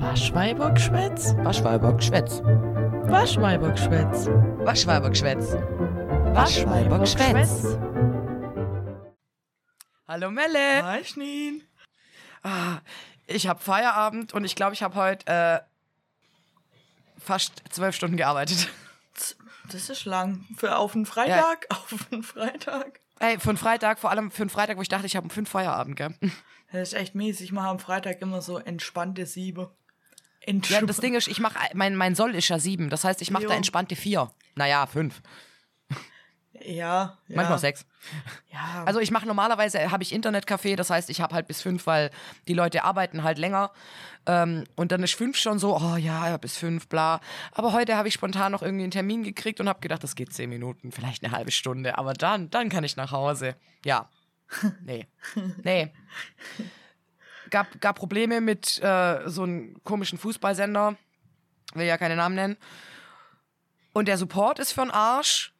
Waschweibergschwätz? Waschweibergschwätz. Waschweibergschwätz. Waschweibergschwätz. Waschweibergschwätz. Hallo Melle. Hi, Schneen. Ah, ich habe Feierabend und ich glaube, ich habe heute äh, fast zwölf Stunden gearbeitet. Das ist lang. Für auf einen Freitag? Auf einen Freitag? Ey, für einen Freitag, vor allem für einen Freitag, wo ich dachte, ich habe um fünf Feierabend, gell? Das ist echt mies. Ich mache am Freitag immer so entspannte Siebe. Ja, das Ding ist, ich mache, mein, mein Soll ist ja sieben. Das heißt, ich mache da entspannte vier. Naja, fünf. ja, ja. Manchmal sechs. Ja, Also ich mache normalerweise, habe ich Internetcafé, das heißt, ich habe halt bis fünf, weil die Leute arbeiten halt länger. Ähm, und dann ist fünf schon so, oh ja, ja, bis fünf, bla. Aber heute habe ich spontan noch irgendwie einen Termin gekriegt und habe gedacht, das geht zehn Minuten, vielleicht eine halbe Stunde. Aber dann, dann kann ich nach Hause. Ja. Nee. Nee. Gab, gab Probleme mit äh, so einem komischen Fußballsender. Will ja keine Namen nennen. Und der Support ist für einen Arsch.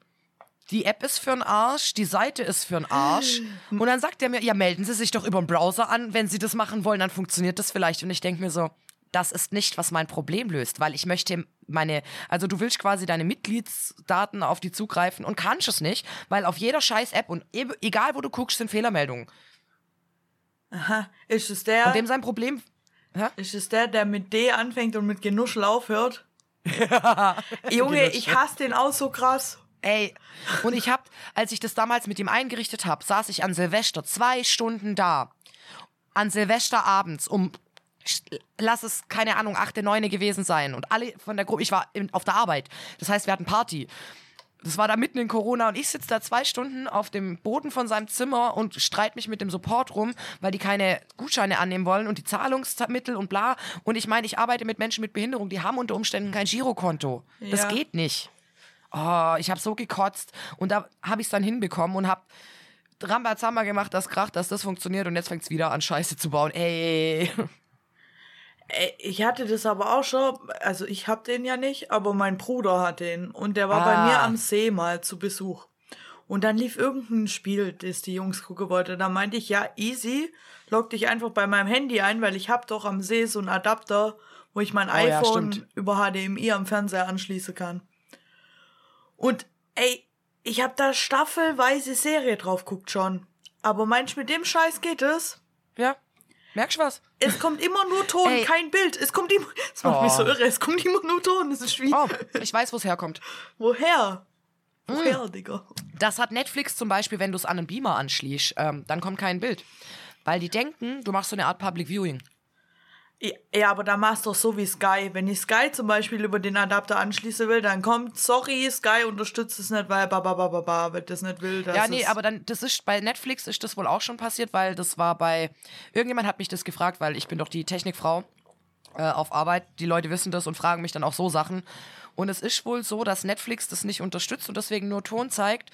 Die App ist für einen Arsch, die Seite ist für einen Arsch. Und dann sagt er mir, ja, melden Sie sich doch über den Browser an. Wenn Sie das machen wollen, dann funktioniert das vielleicht. Und ich denke mir so, das ist nicht, was mein Problem löst, weil ich möchte meine, also du willst quasi deine Mitgliedsdaten auf die zugreifen und kannst es nicht, weil auf jeder scheiß App und e- egal wo du guckst, sind Fehlermeldungen. Aha. Ist es der, Und dem sein Problem, ist es der, der mit D anfängt und mit Genuschel aufhört? Junge, Genuschel. ich hasse den auch so krass. Ey, und ich hab, als ich das damals mit ihm eingerichtet habe, saß ich an Silvester zwei Stunden da. An Silvester abends um, lass es, keine Ahnung, achte, neune gewesen sein. Und alle von der Gruppe, ich war in, auf der Arbeit. Das heißt, wir hatten Party. Das war da mitten in Corona und ich sitze da zwei Stunden auf dem Boden von seinem Zimmer und streite mich mit dem Support rum, weil die keine Gutscheine annehmen wollen und die Zahlungsmittel und bla. Und ich meine, ich arbeite mit Menschen mit Behinderung, die haben unter Umständen kein Girokonto. Das Ja. geht nicht. Oh, ich habe so gekotzt und da habe ich es dann hinbekommen und habe Rambazamba gemacht, das kracht, dass das funktioniert und jetzt fängt es wieder an, Scheiße zu bauen. Ey. Ey, Ich hatte das aber auch schon, also ich hab den ja nicht, aber mein Bruder hat den und der war bei Ah. mir am See mal zu Besuch. Und dann lief irgendein Spiel, das die Jungs gucken wollten. Da meinte ich, ja, easy, log dich einfach bei meinem Handy ein, weil ich hab doch am See so einen Adapter, wo ich mein Oh ja, iPhone stimmt. über HDMI am Fernseher anschließen kann. Und ey, ich hab da staffelweise Serie drauf guckt schon. Aber meinst du, mit dem Scheiß geht es? Ja. Merkst du was? Es kommt immer nur Ton, Ey. kein Bild. Es kommt immer. Das macht mich Oh. so irre. Es kommt immer nur Ton. Das ist wie. Oh, ich weiß, wo es herkommt. Woher? Woher, Hm. Digga? Das hat Netflix zum Beispiel, wenn du es an einen Beamer anschließt, ähm, dann kommt kein Bild. Weil die denken, du machst so eine Art Public Viewing. Ja, aber da machst du doch so wie Sky. Wenn ich Sky zum Beispiel über den Adapter anschließen will, dann kommt, sorry, Sky unterstützt es nicht, weil babababa, wenn das nicht will, das Ja, nee, aber dann, das ist bei Netflix ist das wohl auch schon passiert, weil das war bei, irgendjemand hat mich das gefragt, weil ich bin doch die Technikfrau äh, auf Arbeit. Die Leute wissen das und fragen mich dann auch so Sachen. Und es ist wohl so, dass Netflix das nicht unterstützt und deswegen nur Ton zeigt,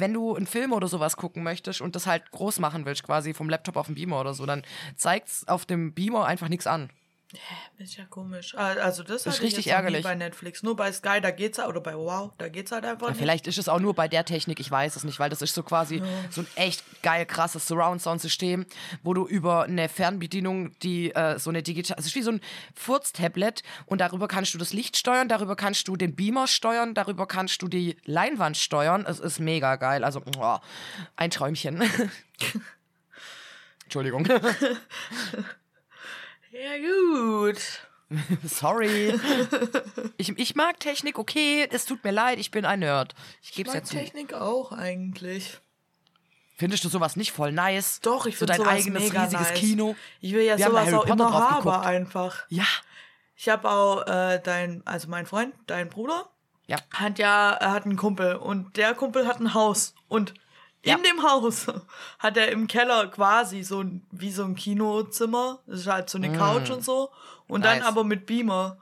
wenn du einen Film oder sowas gucken möchtest und das halt groß machen willst, quasi vom Laptop auf den Beamer oder so, dann zeigt's auf dem Beamer einfach nichts an. Ist ja komisch. Ah, Also das, Das ist richtig ärgerlich. bei Netflix. Nur bei Sky, da geht's halt, oder bei Wow, da geht's halt einfach Ja, nicht. vielleicht ist es auch nur bei der Technik, ich weiß es nicht, weil das ist so quasi so ein echt geil krasses Surround-Sound-System, wo du über eine Fernbedienung die äh, so eine digital, es ist wie so ein Furz-Tablet und darüber kannst du das Licht steuern, darüber kannst du den Beamer steuern, darüber kannst du die Leinwand steuern. Es ist mega geil, also oh, ein Träumchen. Entschuldigung. Ja, gut. Sorry. Ich, ich mag Technik, okay, es tut mir leid, ich bin ein Nerd. Ich Ich geb's mag jetzt zu. Technik auch eigentlich. Findest du sowas nicht voll nice? Doch, ich so finde dein sowas eigenes riesiges nice. Kino. Ich will ja Wir sowas auch immer haben geguckt. einfach. Ja. Ich habe auch äh, dein, also mein Freund, dein Bruder, Ja. hat ja, er hat einen Kumpel und der Kumpel hat ein Haus und Ja. in dem Haus hat er im Keller quasi so ein, wie so ein Kinozimmer, das ist halt so eine Couch und so und dann Mm. Nice. aber mit Beamer.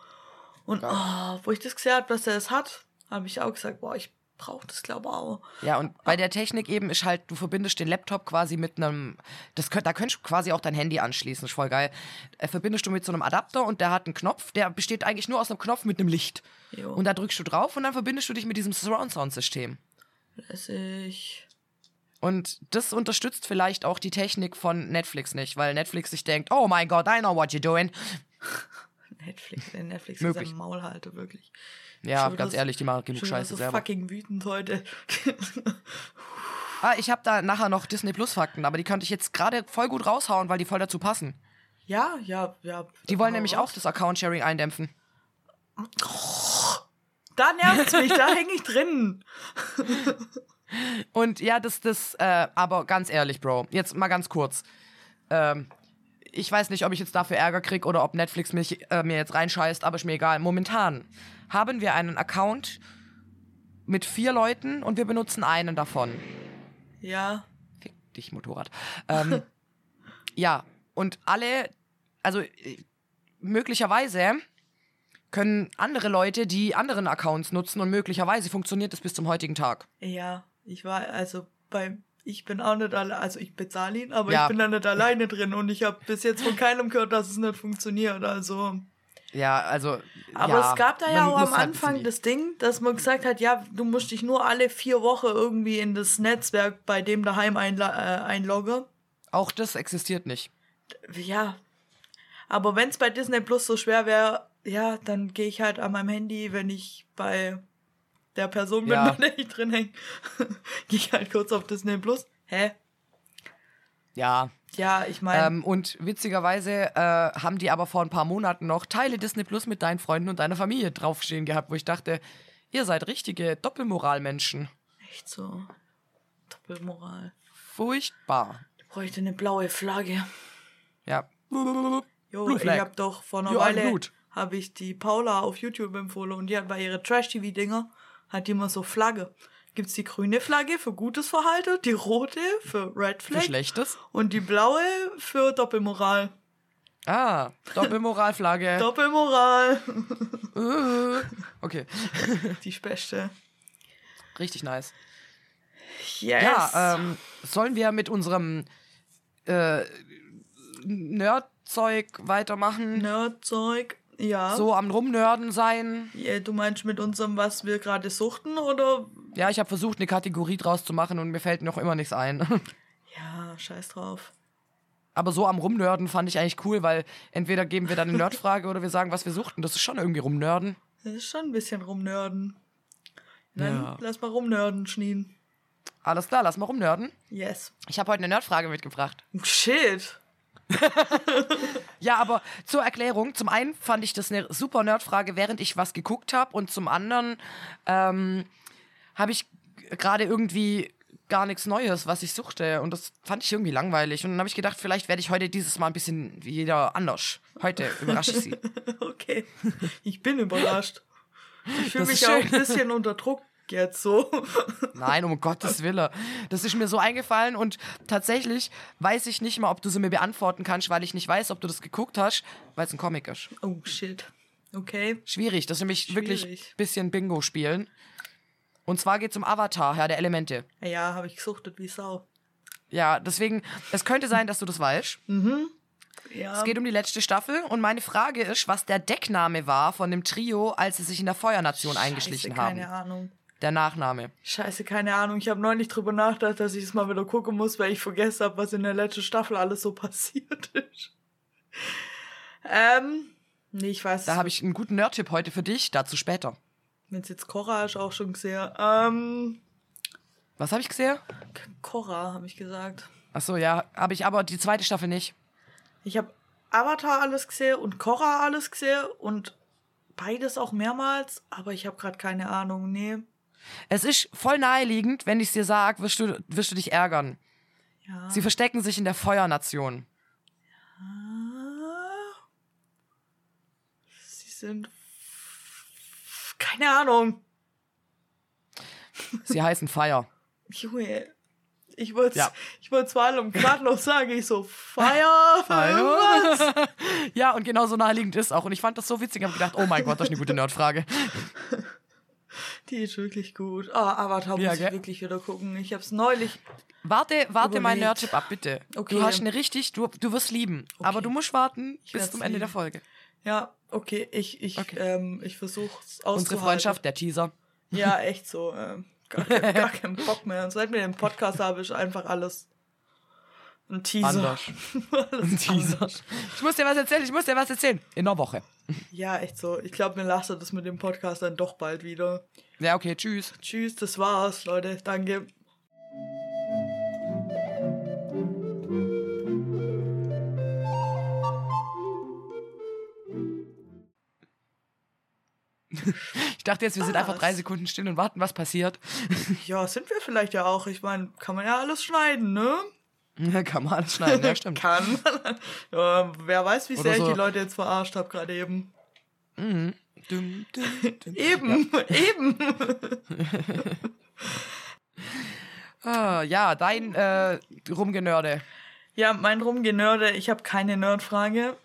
Und oh, wo ich das gesehen habe, dass er es hat, habe ich auch gesagt, boah, ich brauche das glaube auch. Ja, und bei der Technik eben ist halt, du verbindest den Laptop quasi mit einem, das könnt, da könntest du quasi auch dein Handy anschließen, ist voll geil. Äh, verbindest du mit so einem Adapter und der hat einen Knopf, der besteht eigentlich nur aus einem Knopf mit einem Licht. Jo. Und da drückst du drauf und dann verbindest du dich mit diesem Surround-Sound-System. Lässig. Und das unterstützt vielleicht auch die Technik von Netflix nicht, weil Netflix sich denkt, oh mein Gott, I know what you're doing. Netflix, wenn Netflix Möglich. sein Maul halte, wirklich. Ja, ganz so- ehrlich, die machen genug Scheiße so selber. fucking wütend heute. Ah, ich habe da nachher noch Disney Plus Fakten, aber die könnte ich jetzt gerade voll gut raushauen, weil die voll dazu passen. ja, ja, ja. Die wollen nämlich raus. auch das Account-Sharing eindämpfen. Da nervt's mich, da hänge ich drin. Und ja, das, das, äh, aber ganz ehrlich, Bro, jetzt mal ganz kurz. Ähm, ich weiß nicht, ob ich jetzt dafür Ärger krieg oder ob Netflix mich, äh, mir jetzt reinscheißt, aber ist mir egal. Momentan haben wir einen Account mit vier Leuten und wir benutzen einen davon. Ja, Fick dich, Motorrad. Ähm, ja, und alle, also äh, möglicherweise können andere Leute die anderen Accounts nutzen und möglicherweise funktioniert es bis zum heutigen Tag. ja, ich war, also bei, ich bin auch nicht alleine, also ich bezahle ihn, aber Ja. ich bin da nicht alleine drin und ich habe bis jetzt von keinem gehört, dass es nicht funktioniert, also. Ja, also. Aber ja, es gab da ja auch am halt Anfang das Ding, dass man gesagt hat, ja, du musst dich nur alle vier Wochen irgendwie in das Netzwerk bei dem daheim einla äh, einloggen. Auch das existiert nicht. Ja. Aber wenn es bei Disney Plus so schwer wäre, ja, dann gehe ich halt an meinem Handy, wenn ich bei der Person bin, Ja. bei der ich drin hänge, gehe ich halt kurz auf Disney Plus. Hä? Ja. Ja, ich meine, Ähm, und witzigerweise äh, haben die aber vor ein paar Monaten noch Teile Disney Plus mit deinen Freunden und deiner Familie draufstehen gehabt, wo ich dachte, ihr seid richtige Doppelmoralmenschen. echt so. Doppelmoral. Furchtbar. Ich bräuchte eine blaue Flagge. Ja. Jo, ich hab doch vor einer are Weile habe ich die Paula auf YouTube empfohlen und die hat bei ihre Trash-TV-Dinger hat die immer so Flagge. Gibt's die grüne Flagge für gutes Verhalten, die rote für Red Für Flag Schlechtes. und die blaue für Doppelmoral. Ah, Doppelmoralflagge. Doppelmoral. Äh. okay. Die Spechte. Richtig nice. Yes. Ja, ähm, sollen wir mit unserem äh, Nerdzeug weitermachen? Nerdzeug. Ja. So am Rumnörden sein? Ja, Du meinst mit unserem, was wir gerade suchten, oder? Ja, ich habe versucht, eine Kategorie draus zu machen und mir fällt noch immer nichts ein. Ja, scheiß drauf. Aber so am Rumnörden fand ich eigentlich cool, weil entweder geben wir dann eine Nerdfrage oder wir sagen, was wir suchten. Das ist schon irgendwie Rumnörden. Das ist schon ein bisschen rumnörden. Dann Ja. lass mal rumnörden, Schnien. Alles klar, lass mal rumnörden. Yes. Ich habe heute eine Nerdfrage mitgebracht. Shit. Ja, aber zur Erklärung. Zum einen fand ich das eine super Nerdfrage, während ich was geguckt habe. Und zum anderen ähm, habe ich gerade irgendwie gar nichts Neues, was ich suchte. Und das fand ich irgendwie langweilig. Und dann habe ich gedacht, vielleicht werde ich heute dieses Mal ein bisschen wieder anders. Heute überrasche ich sie. Okay. Ich bin überrascht. Ich fühle mich auch ein bisschen unter Druck jetzt so. Nein, um Gottes Willen. Das ist mir so eingefallen und tatsächlich weiß ich nicht mal, ob du sie mir beantworten kannst, weil ich nicht weiß, ob du das geguckt hast, weil es ein Comic ist. Oh, shit. Okay. Schwierig, das ist nämlich wirklich Schwierig. ein bisschen Bingo spielen. Und zwar geht es um Avatar, Herr der Elemente. Ja, habe ich gesuchtet wie Sau. Ja, deswegen, es könnte sein, dass du das weißt. Ja. Es geht um die letzte Staffel und meine Frage ist, was der Deckname war von dem Trio, als sie sich in der Feuernation eingeschlichen Scheiße, haben. keine Ahnung. Der Nachname. Scheiße, keine Ahnung. Ich habe neulich drüber nachgedacht, dass ich es mal wieder gucken muss, weil ich vergessen habe, was in der letzten Staffel alles so passiert ist. Ähm, nee, ich weiß. Da habe ich einen guten Nerd-Tipp heute für dich, dazu später. Wenn es jetzt Korra ist, auch schon gesehen. Ähm, Was habe ich gesehen? Korra, habe ich gesagt. Achso, ja, habe ich aber die zweite Staffel nicht. Ich habe Avatar alles gesehen und Korra alles gesehen und beides auch mehrmals, aber ich habe gerade keine Ahnung. Nee. Es ist voll naheliegend, wenn ich es dir sage, wirst du, wirst du dich ärgern. Ja. Sie verstecken sich in der Feuernation. Ah. Sie sind. Keine Ahnung. Sie heißen Fire. Junge. Ich wollte Ja. ich wollte vor allem gerade noch sagen, ich so, Fire, was? ja, und genau so naheliegend ist auch. Und ich fand das so witzig, habe gedacht, oh mein Gott, das ist eine gute Nerdfrage. Die ist wirklich gut. Ah, Avatar Ja, muss ich wirklich wieder gucken. Ich hab's neulich. Warte, warte mein. Nerdtipp ab, bitte. Okay. Du hast eine richtig, du, du wirst lieben. Aber du musst warten bis werd's zum Ende der lieben. Folge. Ja, okay, ich, ich, Okay. Ähm, ich versuch's auszuhalten. Unsere Freundschaft, der Teaser. Ja, echt so. Ähm, gar, gar keinen Bock mehr. Und seit wir den Podcast habe, ist einfach alles ein Teaser. Anders. alles Teaser. anders. Ich muss dir was erzählen, ich muss dir was erzählen. In einer Woche. Ja, echt so. Ich glaube, mir lasst das mit dem Podcast dann doch bald wieder. Ja, okay, tschüss. Tschüss, das war's, Leute. Danke. Ich dachte jetzt, wir sind einfach drei Sekunden still und warten, was passiert. Ja, sind wir vielleicht ja auch. Ich meine, kann man ja alles schneiden, ne? Ja, kann man alles schneiden, ja, stimmt. Kann. ja, wer weiß, wie Oder sehr ich so. die Leute jetzt verarscht habe gerade eben. Dum, dum, dum. Eben, eben. Ah, ja, dein äh, Rumgenörde. Ja, mein Rumgenörde, ich habe keine Nerdfrage.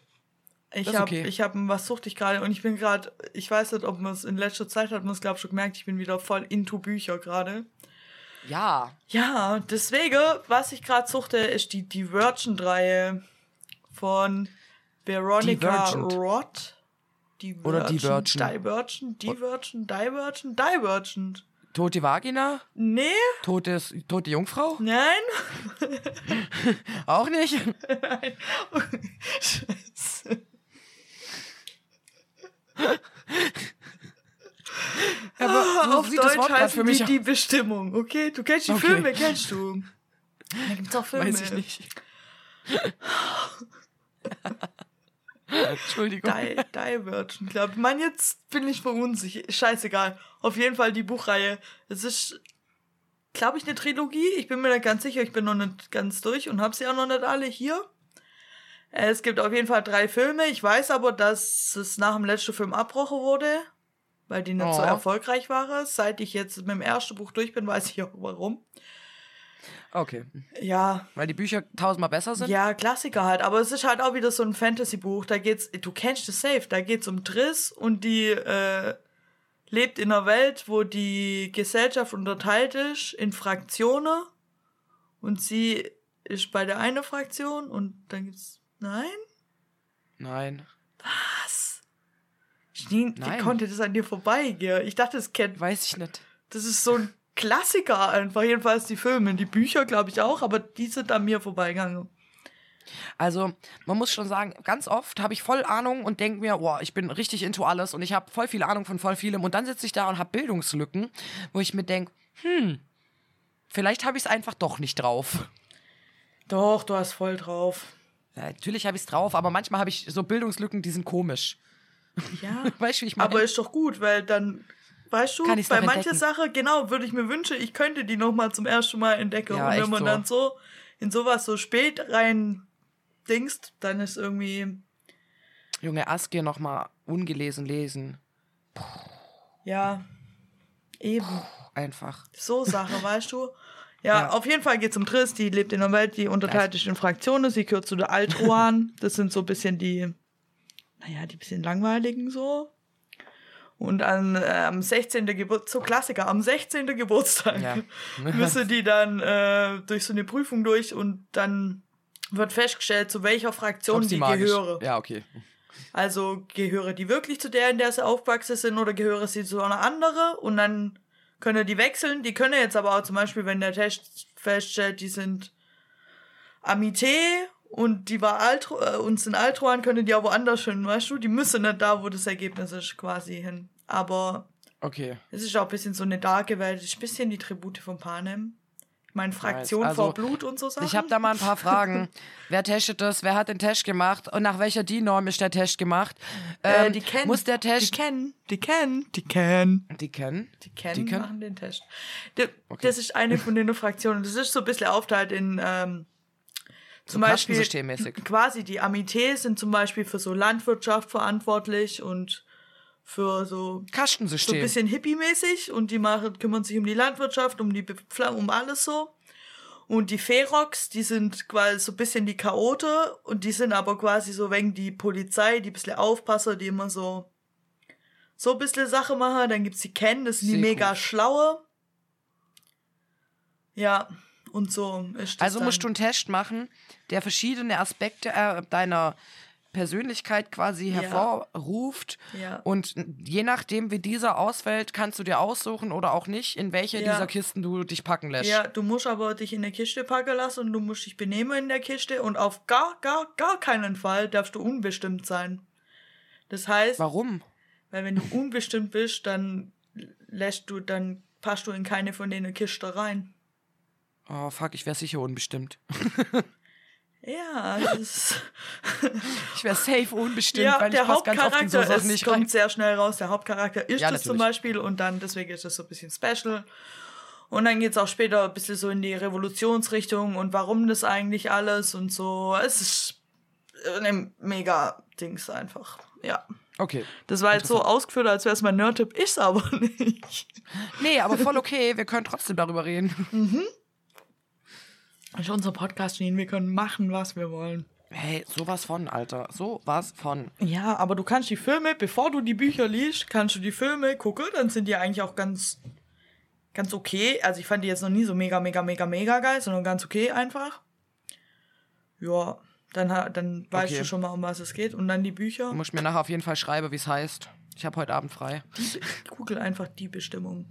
Ich habe, okay. ich habe, was suchte ich gerade? Und ich bin gerade, ich weiß nicht, ob man es in letzter Zeit hat, man es glaube schon gemerkt, ich bin wieder voll into Bücher gerade. Ja. Ja, deswegen, was ich gerade suchte, ist die Divergent-Reihe von Veronica Divergent. Roth. Oder Divergent, Divergent. Divergent, Divergent, Divergent. Tote Vagina? Nee, Totes, tote Jungfrau? nein. Auch nicht? Scheiße. Aber so Auf das Deutsch heißen für mich die die Bestimmung, okay? Du kennst die Okay. Filme, kennst du? Da gibt's auch Filme. Weiß ich nicht. Entschuldigung. Di Divergent, ich. Mann, jetzt bin ich verunsichert. Scheißegal. Auf jeden Fall die Buchreihe. Es ist, glaube ich, eine Trilogie. Ich bin mir nicht ganz sicher. Ich bin noch nicht ganz durch und habe sie auch noch nicht alle hier. Es gibt auf jeden Fall drei Filme. Ich weiß aber, dass es nach dem letzten Film abbrochen wurde, weil die nicht so Oh. erfolgreich waren. Seit ich jetzt mit dem ersten Buch durch bin, weiß ich auch warum. Okay. Ja, Weil die Bücher tausendmal besser sind? ja, Klassiker halt. Aber es ist halt auch wieder so ein Fantasy-Buch. Da geht's, du kennst es safe, da geht's um Triss und die äh, lebt in einer Welt, wo die Gesellschaft unterteilt ist in Fraktionen. Und sie ist bei der einen Fraktion und dann gibt's. Nein? Nein. Was? Wie Nein. konnte das an dir vorbeigehen? Ich dachte, das kennt. Weiß ich nicht. Das ist so ein Klassiker einfach. Jedenfalls die Filme. Die Bücher, glaube ich, auch, aber die sind an mir vorbeigegangen. Also, man muss schon sagen, ganz oft habe ich voll Ahnung und denke mir, boah, ich bin richtig into alles und ich habe voll viel Ahnung von voll vielem. Und dann sitze ich da und habe Bildungslücken, wo ich mir denke, hm, vielleicht habe ich es einfach doch nicht drauf. Doch, du hast voll drauf. Ja, natürlich habe ich es drauf, aber manchmal habe ich so Bildungslücken, die sind komisch. Ja. Weißt du, wie ich meine? Aber ist doch gut, weil dann, weißt du, bei entdecken. Sachen, genau, würde ich mir wünschen, ich könnte die nochmal zum ersten Mal entdecken. Ja, Und wenn man so. dann so in sowas so spät rein dingst, dann ist irgendwie, Junge, Aske nochmal ungelesen lesen. ja, eben. Einfach. So Sache, weißt du? Ja, Ja. auf jeden Fall geht es um Triss, die lebt in einer Welt, die unterteilt ist in Fraktionen, sie gehört zu der Altroan, das sind so ein bisschen die, naja, die bisschen langweiligen so. Und an, äh, am 16. Geburtstag, so Klassiker, am 16. Geburtstag Ja. müssen die dann äh, durch so eine Prüfung durch und dann wird festgestellt, zu welcher Fraktion die sie magisch. gehöre. Ja, okay. Also gehöre die wirklich zu der, in der sie aufgewachsen sind, oder gehöre sie zu einer anderen? Und dann können die wechseln. Die können jetzt aber auch zum Beispiel, wenn der Test feststellt, die sind Amité und die war Altro äh, und sind Altroan, können die auch woanders hin, weißt du? Die müssen nicht da, wo das Ergebnis ist, quasi hin. Aber Okay. es ist auch ein bisschen so eine darke Welt. Es ist ein bisschen die Tribute von Panem. Ich meine, Fraktion Also, vor Blut und so Sachen. Ich habe da mal ein paar Fragen. Wer testet das? Wer hat den Test gemacht? Und nach welcher DIN-Norm ist der Test gemacht? äh, Ähm, die kennen. Muss der Die Test. kennen. Die kennen. Die kennen. Die kennen? Die kennen, Die kennen? machen den Test. D Okay. Das ist eine von den Fraktionen. Das ist so ein bisschen aufteilt in ähm, zum So Beispiel quasi die Amités sind zum Beispiel für so Landwirtschaft verantwortlich und für so so ein Kastensystem. bisschen hippie-mäßig und die machen, kümmern sich um die Landwirtschaft, um die Bepflanzung, um alles so. Und die Ferox, die sind quasi so ein bisschen die Chaote und die sind aber quasi so wegen die Polizei, die ein bisschen Aufpasser, die immer so so ein bisschen Sache machen. Dann gibt's die Ken, das sind die Sehr mega gut. schlaue. Ja, und so also dann. musst du einen Test machen, der verschiedene Aspekte äh, deiner Persönlichkeit quasi Ja. hervorruft. Ja. Und je nachdem, wie dieser ausfällt, kannst du dir aussuchen oder auch nicht, in welche Ja. dieser Kisten du dich packen lässt. Ja, du musst aber dich in der Kiste packen lassen und du musst dich benehmen in der Kiste und auf gar, gar, gar keinen Fall darfst du unbestimmt sein. Das heißt, Warum? weil wenn du unbestimmt bist, dann lässt du, dann passt du in keine von denen Kisten rein. Oh, fuck, ich wäre sicher unbestimmt. Ja, das ist, Ich wäre safe unbestimmt, ja weil der ich passe ganz oft in so Hauptcharakter ist, kommt rein. sehr schnell raus. Der Hauptcharakter ist Ja, es zum. Beispiel und dann, deswegen ist es so ein bisschen special. Und dann geht's auch später ein bisschen so in die Revolutionsrichtung und warum das eigentlich alles und so. Es ist ein mega Dings einfach. Ja. Okay. Das war jetzt so ausgeführt, als wäre es mein Nerd-Tipp, ist aber nicht. Nee, aber voll okay, wir können trotzdem darüber reden. Das ist unser Podcast, Janine. Wir können machen, was wir wollen. Hey, sowas von, Alter. Sowas von. Ja, aber du kannst die Filme, bevor du die Bücher liest, kannst du die Filme gucken, dann sind die eigentlich auch ganz, ganz okay. Also ich fand die jetzt noch nie so mega, mega, mega, mega geil, sondern ganz okay einfach. Ja, dann, dann weißt Okay. du schon mal, um was es geht. Und dann die Bücher. Du musst mir nachher auf jeden Fall schreiben, wie es heißt. Ich habe heute Abend frei. Google einfach die Bestimmung.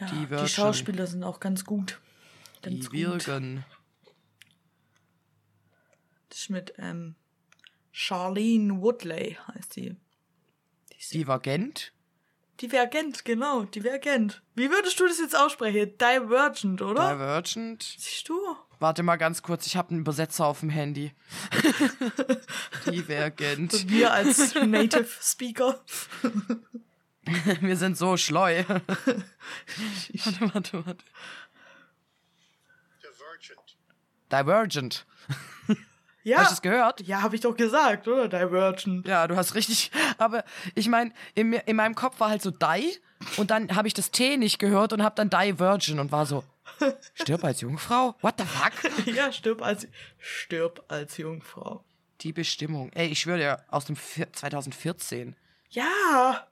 Ja, Die die. Schauspieler sind auch ganz gut. Ganz Die gut. wirken. Das ist mit ähm, Charlene Woodley heißt die. Divergent? Divergent, genau, divergent. Wie würdest du das jetzt aussprechen? Divergent, oder? Divergent? Siehst du? Warte mal ganz kurz, ich habe einen Übersetzer auf dem Handy. Divergent. Wir als Native Speaker. Wir sind so schleu. warte, warte, warte. Divergent. Ja. Hast du es gehört? Ja, habe ich doch gesagt, oder? Divergent. Ja, du hast richtig. Aber ich meine, in, in meinem Kopf war halt so Die und dann habe ich das T nicht gehört und habe dann Divergent und war so, stirb als Jungfrau? What the fuck? Ja, stirb als, stirb als Jungfrau. Die Bestimmung. Ey, ich schwöre dir, aus dem vier- 2014. Ja,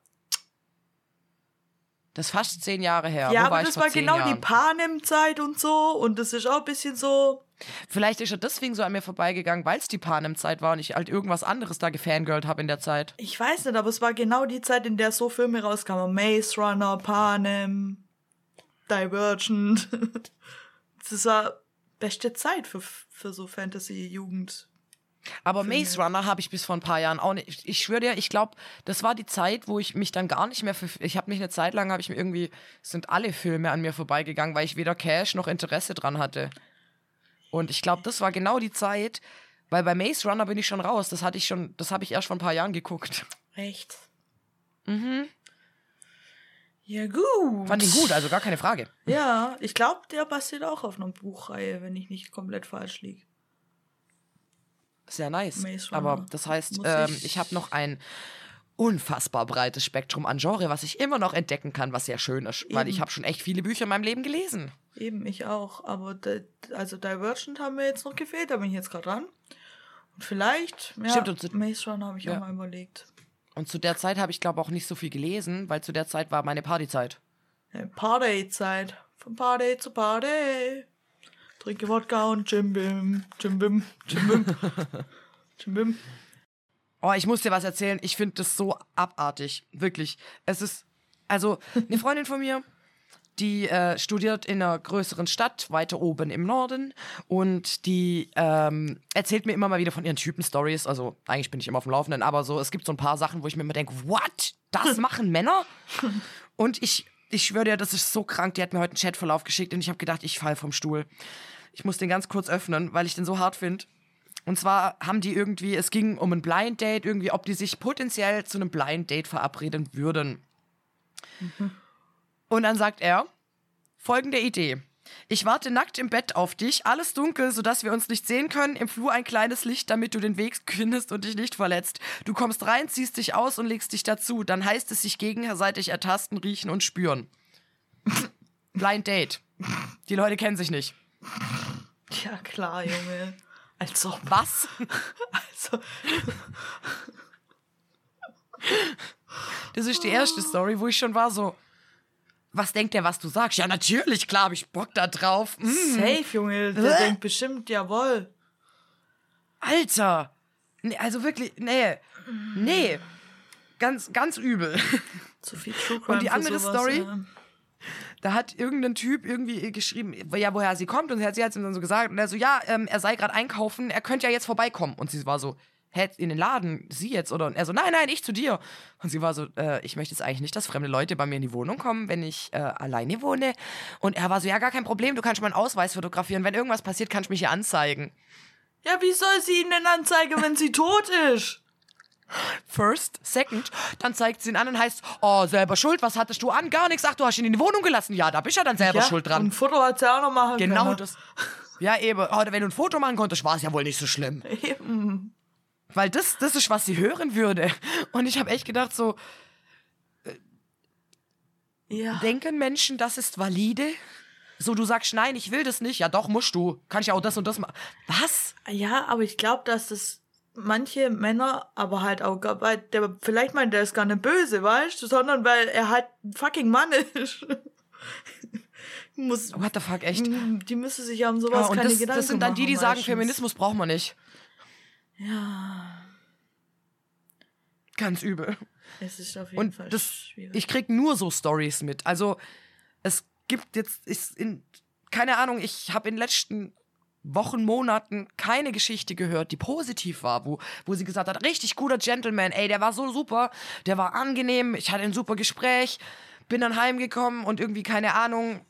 Das ist fast zehn Jahre her. ja, Wo aber ich das war genau die Jahren? Panem-Zeit und so. Und das ist auch ein bisschen so. Vielleicht ist er deswegen so an mir vorbeigegangen, weil es die Panem-Zeit war und ich halt irgendwas anderes da gefangirlt habe in der Zeit. Ich weiß nicht, aber es war genau die Zeit, in der so Filme rauskamen. Maze Runner, Panem, Divergent. Das war beste Zeit für, für so Fantasy-Jugend. Aber Maze Runner habe ich bis vor ein paar Jahren auch nicht. Ich, ich schwöre dir, ich glaube, das war die Zeit, wo ich mich dann gar nicht mehr für. Ich habe mich eine Zeit lang, habe ich mir irgendwie. Sind alle Filme an mir vorbeigegangen, weil ich weder Cash noch Interesse dran hatte. Und ich glaube, das war genau die Zeit, weil bei Maze Runner bin ich schon raus. Das hatte ich schon, das habe ich erst vor ein paar Jahren geguckt. Echt? Mhm. Ja, gut. Fand ihn gut, also gar keine Frage. Ja, ich glaube, der basiert auch auf einer Buchreihe, wenn ich nicht komplett falsch liege. Sehr nice. Maze Runner. Aber das heißt, ähm, ich- ich habe noch ein unfassbar breites Spektrum an Genre, was ich immer noch entdecken kann, was sehr schön ist. Weil Eben. ich habe schon echt viele Bücher in meinem Leben gelesen. Eben, ich auch. Aber also Divergent haben mir jetzt noch gefehlt, da bin ich jetzt gerade dran. Und vielleicht, ja, Stimmt, und zu- Maze Runner habe ich Ja. auch mal überlegt. Und zu der Zeit habe ich, glaube auch nicht so viel gelesen, weil zu der Zeit war meine Partyzeit. Ja, Party-Zeit. Von Party zu Party. Trinke Wodka und Jimbim, Jimbim, Jimbim, Jimbim. Oh, ich muss dir was erzählen. Ich finde das so abartig. Wirklich. Es ist, also, eine Freundin von mir, die äh, studiert in einer größeren Stadt, weiter oben im Norden. Und die ähm, erzählt mir immer mal wieder von ihren Typen-Stories. Also, eigentlich bin ich immer auf dem Laufenden, aber so, es gibt so ein paar Sachen, wo ich mir immer denke, what? Das machen Männer? Und ich, ich schwöre dir, das ist so krank. Die hat mir heute einen Chatverlauf geschickt und ich habe gedacht, ich fall vom Stuhl. Ich muss den ganz kurz öffnen, weil ich den so hart finde. Und zwar haben die irgendwie, es ging um ein Blind Date, irgendwie, ob die sich potenziell zu einem Blind Date verabreden würden. Und dann sagt er, folgende Idee. Ich warte nackt im Bett auf dich, alles dunkel, sodass wir uns nicht sehen können, im Flur ein kleines Licht, damit du den Weg findest und dich nicht verletzt. Du kommst rein, ziehst dich aus und legst dich dazu. Dann heißt es sich gegenseitig ertasten, riechen und spüren. Blind Date. Die Leute kennen sich nicht. Ja, klar, Junge. Als ob. Was? Also, Das ist die erste Story, wo ich schon war so, was denkt der, was du sagst? Ja, natürlich, klar, hab ich Bock da drauf. Mm, safe, Junge. Der Hä? denkt bestimmt, jawohl. Alter. Nee, also wirklich, nee. Nee. Ganz, ganz übel. Zu viel True Crime die andere sowas, Story? ja. Da hat irgendein Typ irgendwie geschrieben, ja, woher sie kommt. Und sie hat hat ihm dann so gesagt. Und er so, ja, ähm, er sei gerade einkaufen, er könnte ja jetzt vorbeikommen. Und sie war so, hä, in den Laden, sie jetzt oder? Und er so, nein, nein, ich zu dir. Und sie war so, äh, ich möchte jetzt eigentlich nicht, dass fremde Leute bei mir in die Wohnung kommen, wenn ich äh, alleine wohne. Und er war so, ja, gar kein Problem, du kannst meinen Ausweis fotografieren. Wenn irgendwas passiert, kannst du mich hier anzeigen. Ja, wie soll sie ihn denn anzeigen, wenn sie tot ist? First, second, dann zeigt sie ihn an und heißt, oh, selber schuld, was hattest du an? Gar nichts. Ach, du hast ihn in die Wohnung gelassen. Ja, da bist du ja dann selber Ja, schuld dran. Und ein Foto hat sie auch noch machen Genau können. das. Ja, eben. Oh, wenn du ein Foto machen konntest, war es ja wohl nicht so schlimm. Eben. Weil das, das ist, was sie hören würde. Und ich habe echt gedacht, so, Ja. denken Menschen, das ist valide? So, du sagst, nein, ich will das nicht. Ja, doch, musst du. Kann ich auch das und das machen. Was? Ja, aber ich glaube, dass das manche Männer, aber halt auch, weil der, vielleicht meint der ist gar nicht böse, weißt du, sondern weil er halt ein fucking Mann ist. Muss, What the fuck, echt? die müsste sich ja um sowas Ja, und keine das, Gedanken das sind dann die, die machen, sagen, meistens. Feminismus braucht man nicht. Ja, Ganz übel. es ist auf jeden Und Fall das, schwierig. ich krieg nur so Stories mit. Also es gibt jetzt, ist in, keine Ahnung, ich habe in den letzten Wochen, Monaten keine Geschichte gehört, die positiv war, wo, wo sie gesagt hat, richtig guter Gentleman, ey, der war so super, der war angenehm, ich hatte ein super Gespräch, bin dann heimgekommen und irgendwie, keine Ahnung,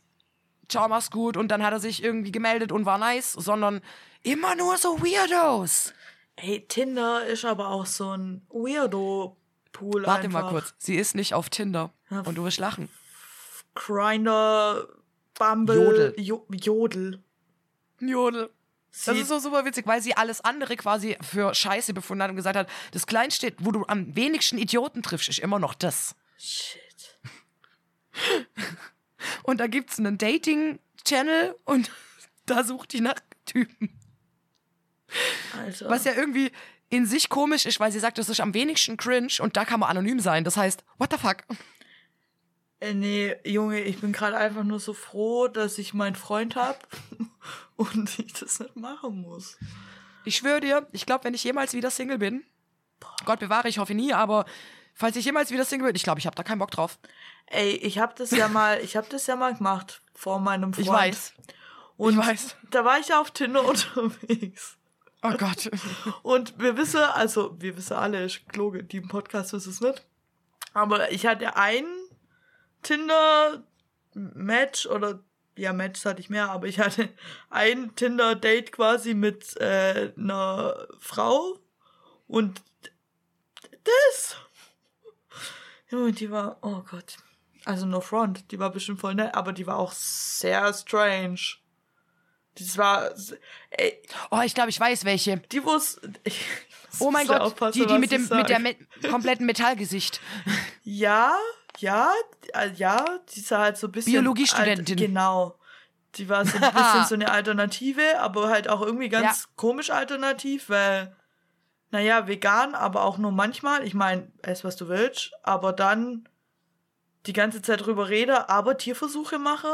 ciao, mach's gut und dann hat er sich irgendwie gemeldet und war nice, sondern immer nur so Weirdos. Ey, Tinder ist aber auch so ein Weirdo-Pool Warte einfach. mal kurz, sie ist nicht auf Tinder Ja, und du wirst lachen. Grinder, Bumble, Jodel. Jo Jodel. Jodel. Das ist so super witzig, weil sie alles andere quasi für Scheiße befunden hat und gesagt hat, das Kleinste, wo du am wenigsten Idioten triffst, ist immer noch das. Shit. Und da gibt's einen Dating-Channel und da sucht die nach Typen. Alter. Was ja irgendwie in sich komisch ist, weil sie sagt, das ist am wenigsten cringe und da kann man anonym sein. Das heißt, what the fuck? Äh, nee, Junge, ich bin gerade einfach nur so froh, dass ich meinen Freund hab und ich das nicht machen muss. Ich schwöre dir, ich glaube, wenn ich jemals wieder Single bin, Gott bewahre, ich hoffe nie, aber falls ich jemals wieder Single bin, ich glaube, ich habe da keinen Bock drauf. Ey, ich hab das ja mal, ich hab das ja mal gemacht vor meinem Freund. Ich weiß. Und ich weiß. da war ich ja auf Tinder unterwegs. Oh Gott. Und wir wissen, also wir wissen alle, ich glaube, die im Podcast wissen es nicht. Aber ich hatte ein Tinder-Match oder ja, Match hatte ich mehr, aber ich hatte ein Tinder-Date quasi mit äh, einer Frau und das. Junge, die war, oh Gott. Also no front, die war bestimmt voll nett, aber die war auch sehr strange. Das war, ey, Oh, ich glaube, ich weiß welche. die muss. Ich, Oh mein Gott, die, die mit dem mit der me kompletten Metallgesicht. Ja, ja, äh, ja, die ist halt so ein bisschen. Biologiestudentin. Alt, genau. Die war so ein bisschen so eine Alternative, aber halt auch irgendwie ganz Ja. komisch alternativ, weil, naja, vegan, aber auch nur manchmal. Ich meine, ess was du willst, aber dann die ganze Zeit drüber rede, aber Tierversuche mache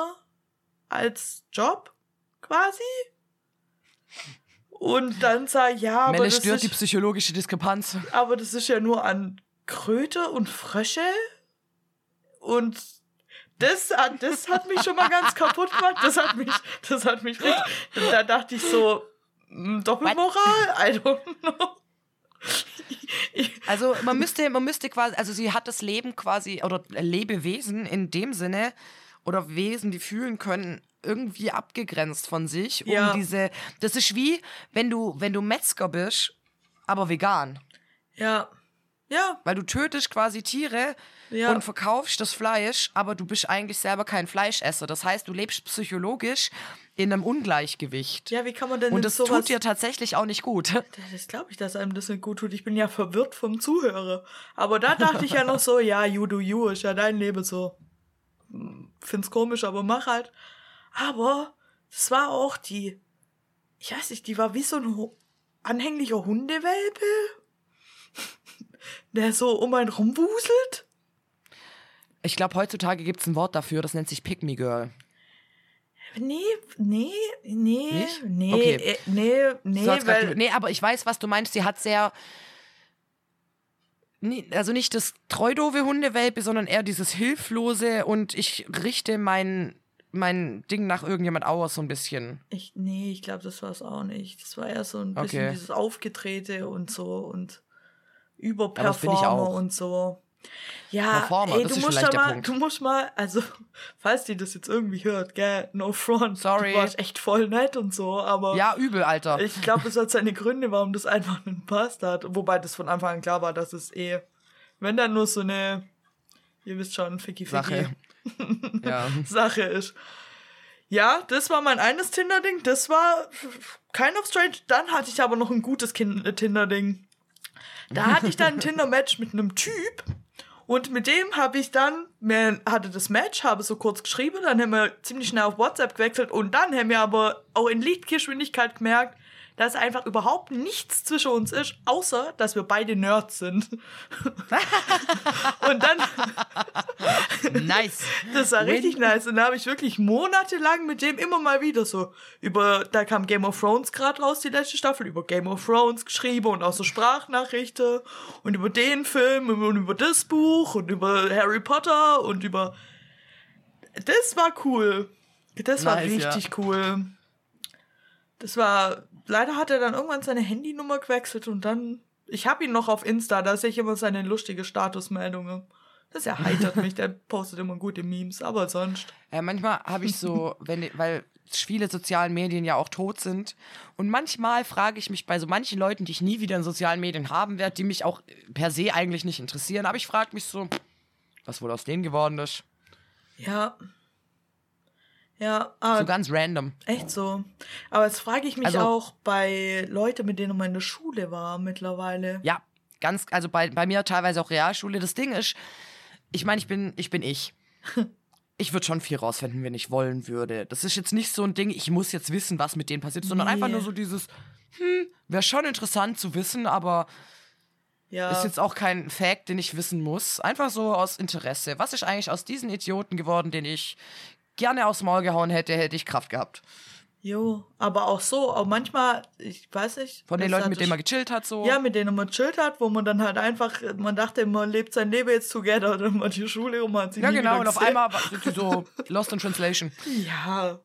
als Job quasi. Und dann sag ja, aber Melle das stört ist, die psychologische Diskrepanz. aber das ist ja nur an Kröte und Frösche. Und das hat, das hat mich schon mal ganz kaputt gemacht. Das hat mich, das hat mich richtig. Da dachte ich so, mm, Doppelmoral? I don't know. Also man müsste, man müsste quasi, also sie hat das Leben quasi, oder Lebewesen in dem Sinne, oder Wesen, die fühlen können, irgendwie abgegrenzt von sich, um Ja. diese, das ist wie, wenn du, wenn du Metzger bist, aber vegan. ja. Ja, Weil du tötest quasi Tiere Ja. und verkaufst das Fleisch, aber du bist eigentlich selber kein Fleischesser. Das heißt, du lebst psychologisch in einem Ungleichgewicht. ja, wie kann man denn Und das sowas... tut dir tatsächlich auch nicht gut. Das glaube ich, dass einem das nicht gut tut. Ich bin ja verwirrt vom Zuhörer. Aber da dachte ich ja noch so, ja, you do you, ist ja dein Leben so. Find's komisch, aber mach halt. Aber das war auch die, ich weiß nicht, die war wie so ein anhänglicher Hundewelpe, der so um einen rumwuselt. Ich glaube, heutzutage gibt es ein Wort dafür, das nennt sich Pick Me Girl. Nee, nee, nee, Nicht? nee, Okay. äh, nee, nee, So weil, nee, aber ich weiß, was du meinst. Sie hat sehr. Also nicht das treudove Hundewelpe, sondern eher dieses hilflose und ich richte mein mein Ding nach irgendjemand aus, so ein bisschen. Ich, nee, ich glaube, das war es auch nicht. Das war eher so ein bisschen Okay. dieses Aufgedrehte und so und Überperformer und so. Ja, Performer, ey, du musst Punkt. du musst mal, also, falls die das jetzt irgendwie hört, gell, no front. Sorry. Du warst echt voll nett und so, aber. Ja, übel, Alter. Ich glaube, das hat seine Gründe, warum das einfach nicht passt hat. Wobei das von Anfang an klar war, dass es eh, wenn dann nur so eine, ihr wisst schon, ficky ficky Sache. ja. Sache ist. Ja, das war mein eines Tinder-Ding. Das war kind of strange. Dann hatte ich aber noch ein gutes äh, Tinder-Ding. Da hatte ich dann ein Tinder-Match mit einem Typ. Und mit dem habe ich dann, mir hatte das Match, habe so kurz geschrieben, dann haben wir ziemlich schnell auf WhatsApp gewechselt und dann haben wir aber auch in Lichtgeschwindigkeit gemerkt, dass einfach überhaupt nichts zwischen uns ist, außer dass wir beide Nerds sind. und dann Nice. das war Win. richtig nice. Und da habe ich wirklich monatelang mit dem immer mal wieder so über, da kam Game of Thrones gerade raus, die letzte Staffel, über Game of Thrones geschrieben und auch so Sprachnachrichten und über den Film und über das Buch und über Harry Potter und über. Das war cool. Das war Nice, ja. richtig cool. Das war. Leider hat er dann irgendwann seine Handynummer gewechselt und dann. Ich habe ihn noch auf Insta, da sehe ich immer seine lustige Statusmeldungen. Das erheitert mich, der postet immer gute Memes, aber sonst. Äh, manchmal habe ich so, wenn, weil viele sozialen Medien ja auch tot sind. Und manchmal frage ich mich bei so manchen Leuten, die ich nie wieder in sozialen Medien haben werde, die mich auch per se eigentlich nicht interessieren, aber ich frage mich so, was wohl aus denen geworden ist. Ja. Ja, ah, So ganz random. echt so. Aber jetzt frage ich mich Also- auch bei Leuten, mit denen man in der Schule war mittlerweile. Ja, ganz, also bei, bei mir teilweise auch Realschule. Das Ding ist, ich meine, ich bin, ich bin ich. Ich würde schon viel rausfinden, wenn ich wollen würde. Das ist jetzt nicht so ein Ding, ich muss jetzt wissen, was mit denen passiert, sondern Nee. einfach nur so dieses, hm, wäre schon interessant zu wissen, aber Ja. ist jetzt auch kein Fact, den ich wissen muss. Einfach so aus Interesse. Was ist eigentlich aus diesen Idioten geworden, den ich gerne aufs Maul gehauen hätte, hätte ich Kraft gehabt. Jo, aber auch so, auch manchmal, ich weiß nicht. Von den Leuten, mit denen man gechillt hat, so. Ja, mit denen man chillt hat, wo man dann halt einfach, man dachte, man lebt sein Leben jetzt together, dann mal die Schule und man hat sie Ja, genau, und auf einmal sind die so lost in translation. Ja,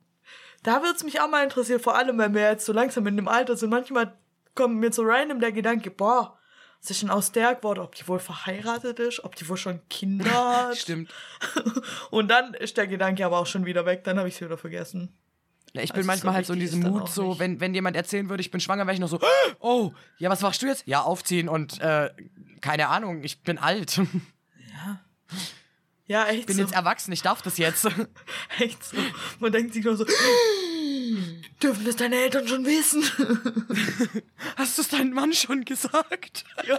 da würde es mich auch mal interessieren, vor allem, wenn wir jetzt so langsam in dem Alter sind. Manchmal kommt mir so random der Gedanke, boah, ist denn aus der geworden, ob die wohl verheiratet ist, ob die wohl schon Kinder hat. Stimmt. Und dann ist der Gedanke aber auch schon wieder weg, dann habe ich es wieder vergessen. Ja, ich Also bin so manchmal halt so in diesem Mut, so, wenn, wenn jemand erzählen würde, ich bin schwanger, wäre ich noch so, oh, ja, was machst du jetzt? Ja, aufziehen und äh, keine Ahnung, ich bin alt. Ja, echt Ich bin so. jetzt erwachsen, ich darf das jetzt. echt so. Man denkt sich nur so, dürfen das deine Eltern schon wissen? Hast du es deinem Mann schon gesagt? ja.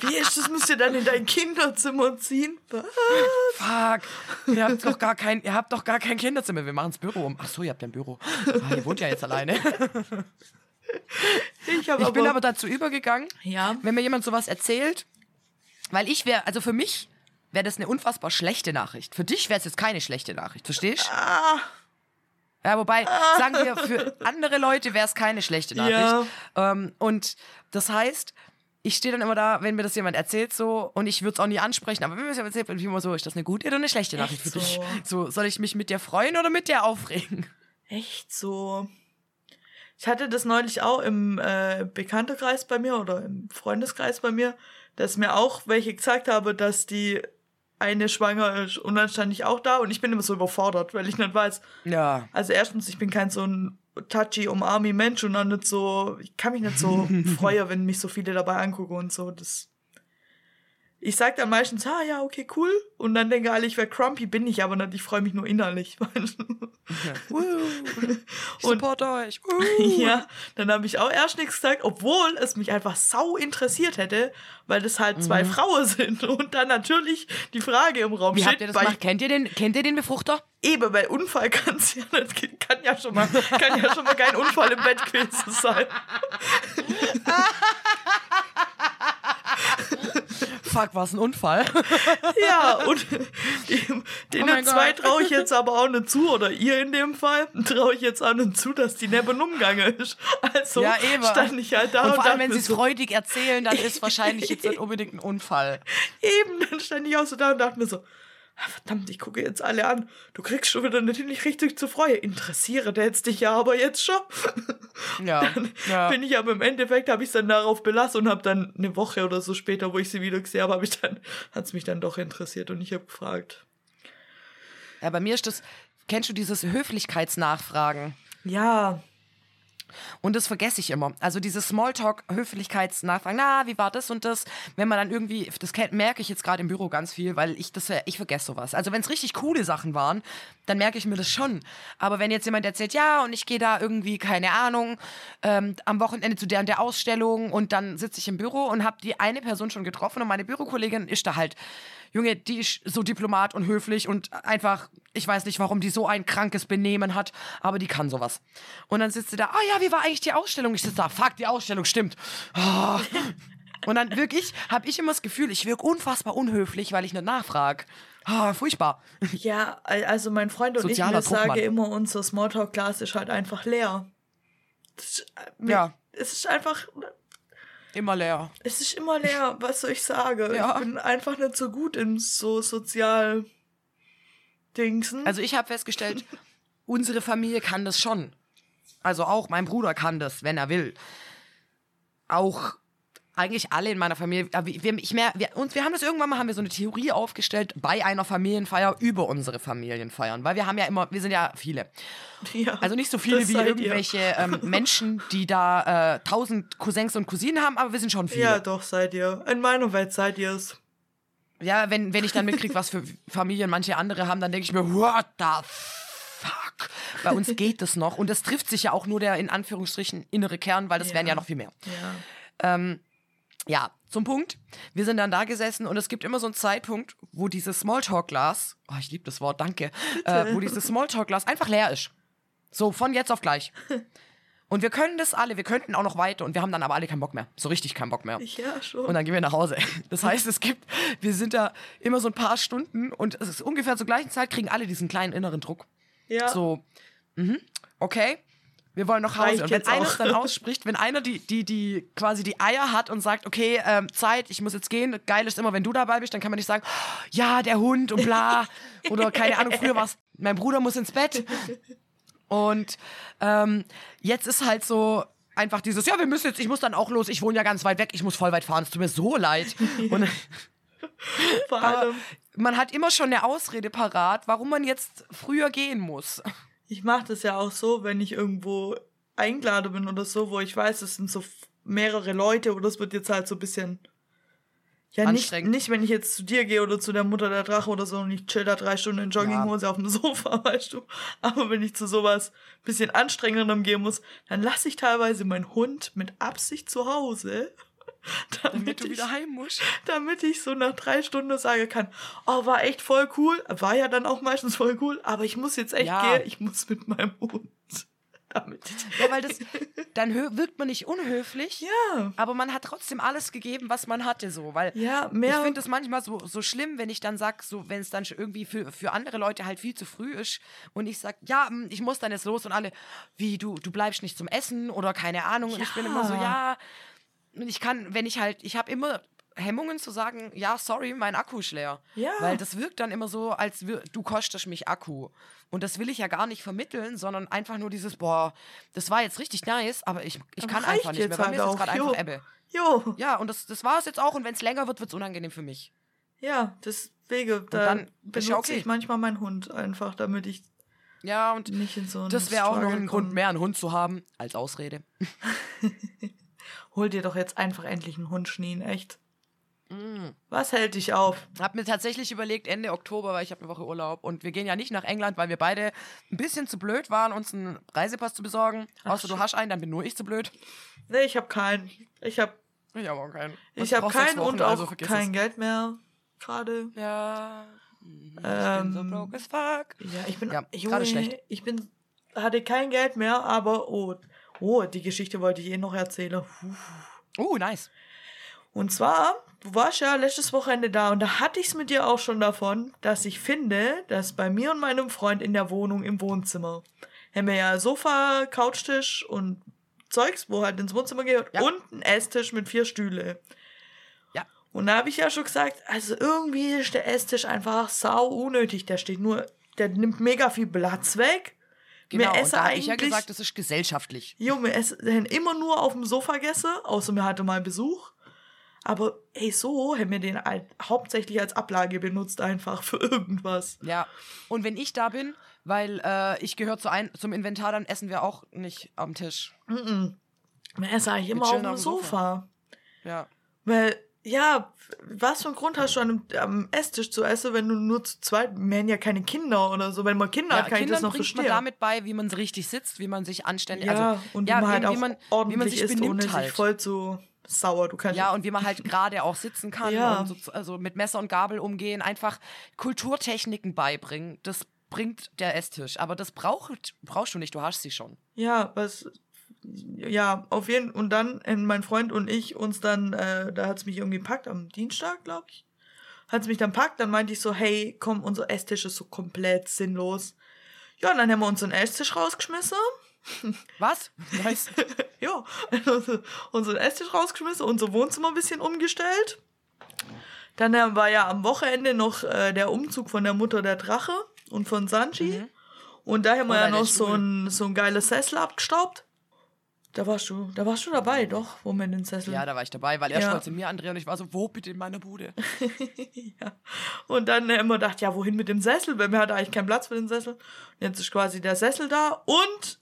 Wie ist das? Müsst ihr dann in dein Kinderzimmer ziehen? Was? Fuck. Ihr habt doch gar kein, ihr habt doch gar kein Kinderzimmer. Wir machen das Büro um. Ach so, ihr habt ja ein Büro. Ah, ihr wohnt ja jetzt alleine. Ich, Ich bin aber dazu übergegangen, Ja. wenn mir jemand sowas erzählt, weil ich wäre, also für mich wäre das eine unfassbar schlechte Nachricht. Für dich wäre es jetzt keine schlechte Nachricht, verstehst? Ah, Ja, wobei, sagen wir, für andere Leute wäre es keine schlechte Nachricht. Ähm, und das heißt, ich stehe dann immer da, wenn mir das jemand erzählt so und ich würde es auch nie ansprechen, aber wenn mir das jemand erzählt, bin ich immer so, ist das eine gute oder eine schlechte Nachricht Echt für dich? so? So, soll ich mich mit dir freuen oder mit dir aufregen? echt so. Ich hatte das neulich auch im äh, Bekanntenkreis bei mir oder im Freundeskreis bei mir, dass mir auch welche gesagt habe, dass die eine schwanger ist. Und dann stand ich auch da und ich bin immer so überfordert, weil ich nicht weiß. Ja. Also erstens, ich bin kein so ein touchy, umarmi Mensch und dann nicht so, ich kann mich nicht so freuen, wenn mich so viele dabei angucken und so. Das ich sag dann meistens, ah ja, okay, cool. Und dann denke alle, ich wäre crumpy, bin ich aber nicht. Ich freue mich nur innerlich. Woo. Ich Und- support euch. Ja, dann habe ich auch erst nichts gesagt, obwohl es mich einfach sau interessiert hätte, weil das halt zwei Frauen sind. Und dann natürlich die Frage im Raum Wie steht, habt ihr das gemacht? Kennt ihr den, kennt ihr den Befruchter? eben bei Unfall kann's ja nicht, kann ja schon mal, kann ja schon mal kein Unfall im Bett gewesen sein. Fuck, war es ein Unfall? Ja, und dem, denen Oh zwei traue ich jetzt aber auch nicht zu, oder ihr in dem Fall, traue ich jetzt auch nicht zu, dass die neben umgegangen ist. Also Ja, eben. stand ich halt da Und und, vor allem, wenn sie es so, freudig erzählen, dann ist wahrscheinlich jetzt nicht unbedingt ein Unfall. eben, dann stand ich auch so da und dachte mir so, Verdammt, ich gucke jetzt alle an. Du kriegst schon wieder natürlich richtig zu Freude. Interessiere der jetzt dich ja aber jetzt schon. Ja, ja. Bin ich aber im Endeffekt, habe ich es dann darauf belassen und habe dann eine Woche oder so später, wo ich sie wieder gesehen habe, habe ich dann, hat es mich dann doch interessiert und ich habe gefragt. ja, bei mir ist das, kennst du dieses Höflichkeitsnachfragen? Ja, Und das vergesse ich immer. Also dieses Smalltalk, Höflichkeitsnachfragen, na, wie war das und das? Wenn man dann irgendwie, das merke ich jetzt gerade im Büro ganz viel, weil ich das, ich vergesse sowas. Also wenn es richtig coole Sachen waren, dann merke ich mir das schon. Aber wenn jetzt jemand erzählt, ja, und ich gehe da irgendwie, keine Ahnung, ähm, am Wochenende zu der und der Ausstellung und dann sitze ich im Büro und habe die eine Person schon getroffen und meine Bürokollegin ist da halt, Junge, die ist so diplomat und höflich und einfach, ich weiß nicht, warum die so ein krankes Benehmen hat, aber die kann sowas. Und dann sitzt sie da, ah ja, wie war eigentlich die Ausstellung? Ich sitze da, fuck, die Ausstellung stimmt. Ah. Und dann wirklich habe ich immer das Gefühl, ich wirke unfassbar unhöflich, weil ich nicht nachfrage. Ah, furchtbar. ja, al- also mein Freund und Sozialer ich, sagen Druckmann. immer, unser Smalltalk-Glas ist halt einfach leer. Ist, äh, Ja. Es ist einfach, Immer leer. es ist immer leer, was soll ich sagen? Ja. Ich bin einfach nicht so gut in so sozial Dingsen. Also ich habe festgestellt, unsere Familie kann das schon. Also auch mein Bruder kann das, wenn er will. Auch eigentlich alle in meiner Familie. Wir, ich mehr, wir, und wir haben das irgendwann mal haben wir so eine Theorie aufgestellt bei einer Familienfeier über unsere Familienfeiern, weil wir haben ja immer, wir sind ja viele. ja, Also nicht so viele wie irgendwelche ähm, Menschen, die da äh, tausend Cousins und Cousinen haben, aber wir sind schon viele. Ja, doch, seid ihr. In meiner Welt seid ihr es. Ja, wenn, wenn ich dann mitkriege, was für Familien manche andere haben, dann denke ich mir, what the fuck? Bei uns geht das noch. Und das trifft sich ja auch nur der in Anführungsstrichen innere Kern, weil das Ja. wären ja noch viel mehr. Ja. Ähm, ja, zum Punkt. Wir sind dann da gesessen und es gibt immer so einen Zeitpunkt, wo dieses Smalltalk-Glas, oh, ich liebe das Wort, danke, äh, wo dieses Smalltalk-Glas einfach leer ist. So, von jetzt auf gleich. Und wir können das alle, wir könnten auch noch weiter und wir haben dann aber alle keinen Bock mehr. So richtig keinen Bock mehr. Ja, schon. Und dann gehen wir nach Hause. Das heißt, es gibt, wir sind da immer so ein paar Stunden und es ist ungefähr zur gleichen Zeit kriegen alle diesen kleinen inneren Druck. ja. So, mhm, okay, wir wollen nach Hause. Und wenn einer es dann ausspricht, wenn einer die, die, die quasi die Eier hat und sagt, okay, ähm, Zeit, ich muss jetzt gehen, geil ist immer, wenn du dabei bist, dann kann man nicht sagen, ja, der Hund und bla. Oder keine Ahnung, früher war es, mein Bruder muss ins Bett. Und ähm, jetzt ist halt so einfach dieses, ja, wir müssen jetzt, ich muss dann auch los, ich wohne ja ganz weit weg, ich muss voll weit fahren, es tut mir so leid. Und Vor allem, man hat immer schon eine Ausrede parat, warum man jetzt früher gehen muss. Ich mache das ja auch so, wenn ich irgendwo eingeladen bin oder so, wo ich weiß, es sind so mehrere Leute oder es wird jetzt halt so ein bisschen. Ja, nicht, Anstrengend. nicht, wenn ich jetzt zu dir gehe oder zu der Mutter der Drache oder so und ich chill da drei Stunden in Jogginghose auf dem Sofa, weißt du. Aber wenn ich zu sowas bisschen anstrengendem gehen muss, dann lasse ich teilweise meinen Hund mit Absicht zu Hause. Damit, Damit du ich, wieder heim musst. damit ich so nach drei Stunden sagen kann, oh, war echt voll cool. War ja dann auch meistens voll cool, aber ich muss jetzt echt Ja. gehen. Ich muss mit meinem Hund. Damit. Ja, weil das, dann wirkt man nicht unhöflich, Ja. aber man hat trotzdem alles gegeben, was man hatte, so. Weil Ja, ich mehr. finde es manchmal so, so schlimm, wenn ich dann sag, so, wenn es dann schon irgendwie für, für andere Leute halt viel zu früh ist und ich sag, ja, hm, ich muss dann jetzt los und alle, wie, du, du bleibst nicht zum Essen oder keine Ahnung. Und ich bin immer so, Ja. Ich kann, wenn ich halt, ich habe immer Hemmungen zu sagen, ja, sorry, mein Akku ist leer. Ja. Weil das wirkt dann immer so, als wür- du kostest mich Akku. Und das will ich ja gar nicht vermitteln, sondern einfach nur dieses, boah, das war jetzt richtig nice, aber ich, ich Aber kann einfach nicht mehr. jetzt Bei halt mir ist jetzt auch, gerade einfach. Ebbe. Jo. Ja, und das, das war es jetzt auch. Und wenn es länger wird, wird es unangenehm für mich. Ja, deswegen, da benutze ja okay. ich manchmal meinen Hund einfach, damit ich Ja, und nicht in so das wäre auch noch ein Grund mehr, einen Hund zu haben, als Ausrede. Hol dir doch jetzt einfach endlich einen Hund, Schnien, echt. Mm. Was hält dich auf? Hab mir tatsächlich überlegt, Ende Oktober, weil ich habe eine Woche Urlaub. Und wir gehen ja nicht nach England, weil wir beide ein bisschen zu blöd waren, uns einen Reisepass zu besorgen. Außer du hast einen, dann bin nur ich zu blöd. Nee, ich habe keinen. Ich habe Ich habe auch keinen. ich Und hab brauch sechs keinen Wochen, und auch also kein es. Geld mehr gerade. Ja. Ich bin so Ähm, broke as fuck. Ja, ich bin Ja, gerade schlecht. Ich bin hatte kein Geld mehr, aber oh, oh, die Geschichte wollte ich eh noch erzählen. Oh, nice. Und zwar, du warst ja letztes Wochenende da und da hatte ich es mit dir auch schon davon, dass ich finde, dass bei mir und meinem Freund in der Wohnung im Wohnzimmer haben wir ja Sofa, Couchtisch und Zeugs, wo halt ins Wohnzimmer gehört Ja. und ein Esstisch mit vier Stühle. Ja. Und da habe ich ja schon gesagt, also irgendwie ist der Esstisch einfach sau unnötig. Der steht nur, der nimmt mega viel Platz weg. Genau, wir und essen da habe ich ja gesagt, das ist gesellschaftlich. jo, wir essen immer nur auf dem Sofa gegessen, außer wir hatten mal Besuch. Aber ey, so haben wir den halt hauptsächlich als Ablage benutzt, einfach für irgendwas. Ja. Und wenn ich da bin, weil äh, ich gehöre zu ein, zum Inventar, dann essen wir auch nicht am Tisch. Wir essen eigentlich immer auf dem auf dem Sofa. Ja. Weil, ja, was für einen Grund hast du an einem, am Esstisch zu essen, wenn du nur zu zweit, haben ja keine Kinder oder so. Wenn man Kinder Ja, hat, kann Kindern ich das noch bringt man verstehen. damit bei, wie man richtig sitzt, wie man sich anständig, ja, also und ja, wie man halt wie, auch wie man, wie ordentlich man sich isst, benimmt ohne halt. sich voll zu sauer. Du kannst Ja, und wie man halt gerade auch sitzen kann Ja. und so, also mit Messer und Gabel umgehen, einfach Kulturtechniken beibringen. Das bringt der Esstisch. Aber das braucht, brauchst du nicht, du hast sie schon. Ja, was. Ja, auf jeden Fall. Und dann, äh, mein Freund und ich uns dann, äh, da hat es mich irgendwie packt, am Dienstag, glaube ich. Hat es mich dann packt, dann meinte ich so, hey, komm, unser Esstisch ist so komplett sinnlos. Ja, und dann haben wir unseren Esstisch rausgeschmissen. Was? Nice. ja, also unseren Esstisch rausgeschmissen, unser Wohnzimmer ein bisschen umgestellt. Dann war ja am Wochenende noch äh, der Umzug von der Mutter der Drache und von Sanji. Und da haben wir Oh ja noch so ein, so ein geiles Sessel abgestaubt. Da warst du, da warst du dabei, doch, wo wir den Sessel. ja, da war ich dabei, weil er Ja. stolz in mir andrehen und ich war so, wo bitte in meiner Bude? ja. Und dann äh, immer gedacht, ja, wohin mit dem Sessel? Weil wir hatten eigentlich keinen Platz für den Sessel. Und jetzt ist quasi der Sessel da. Und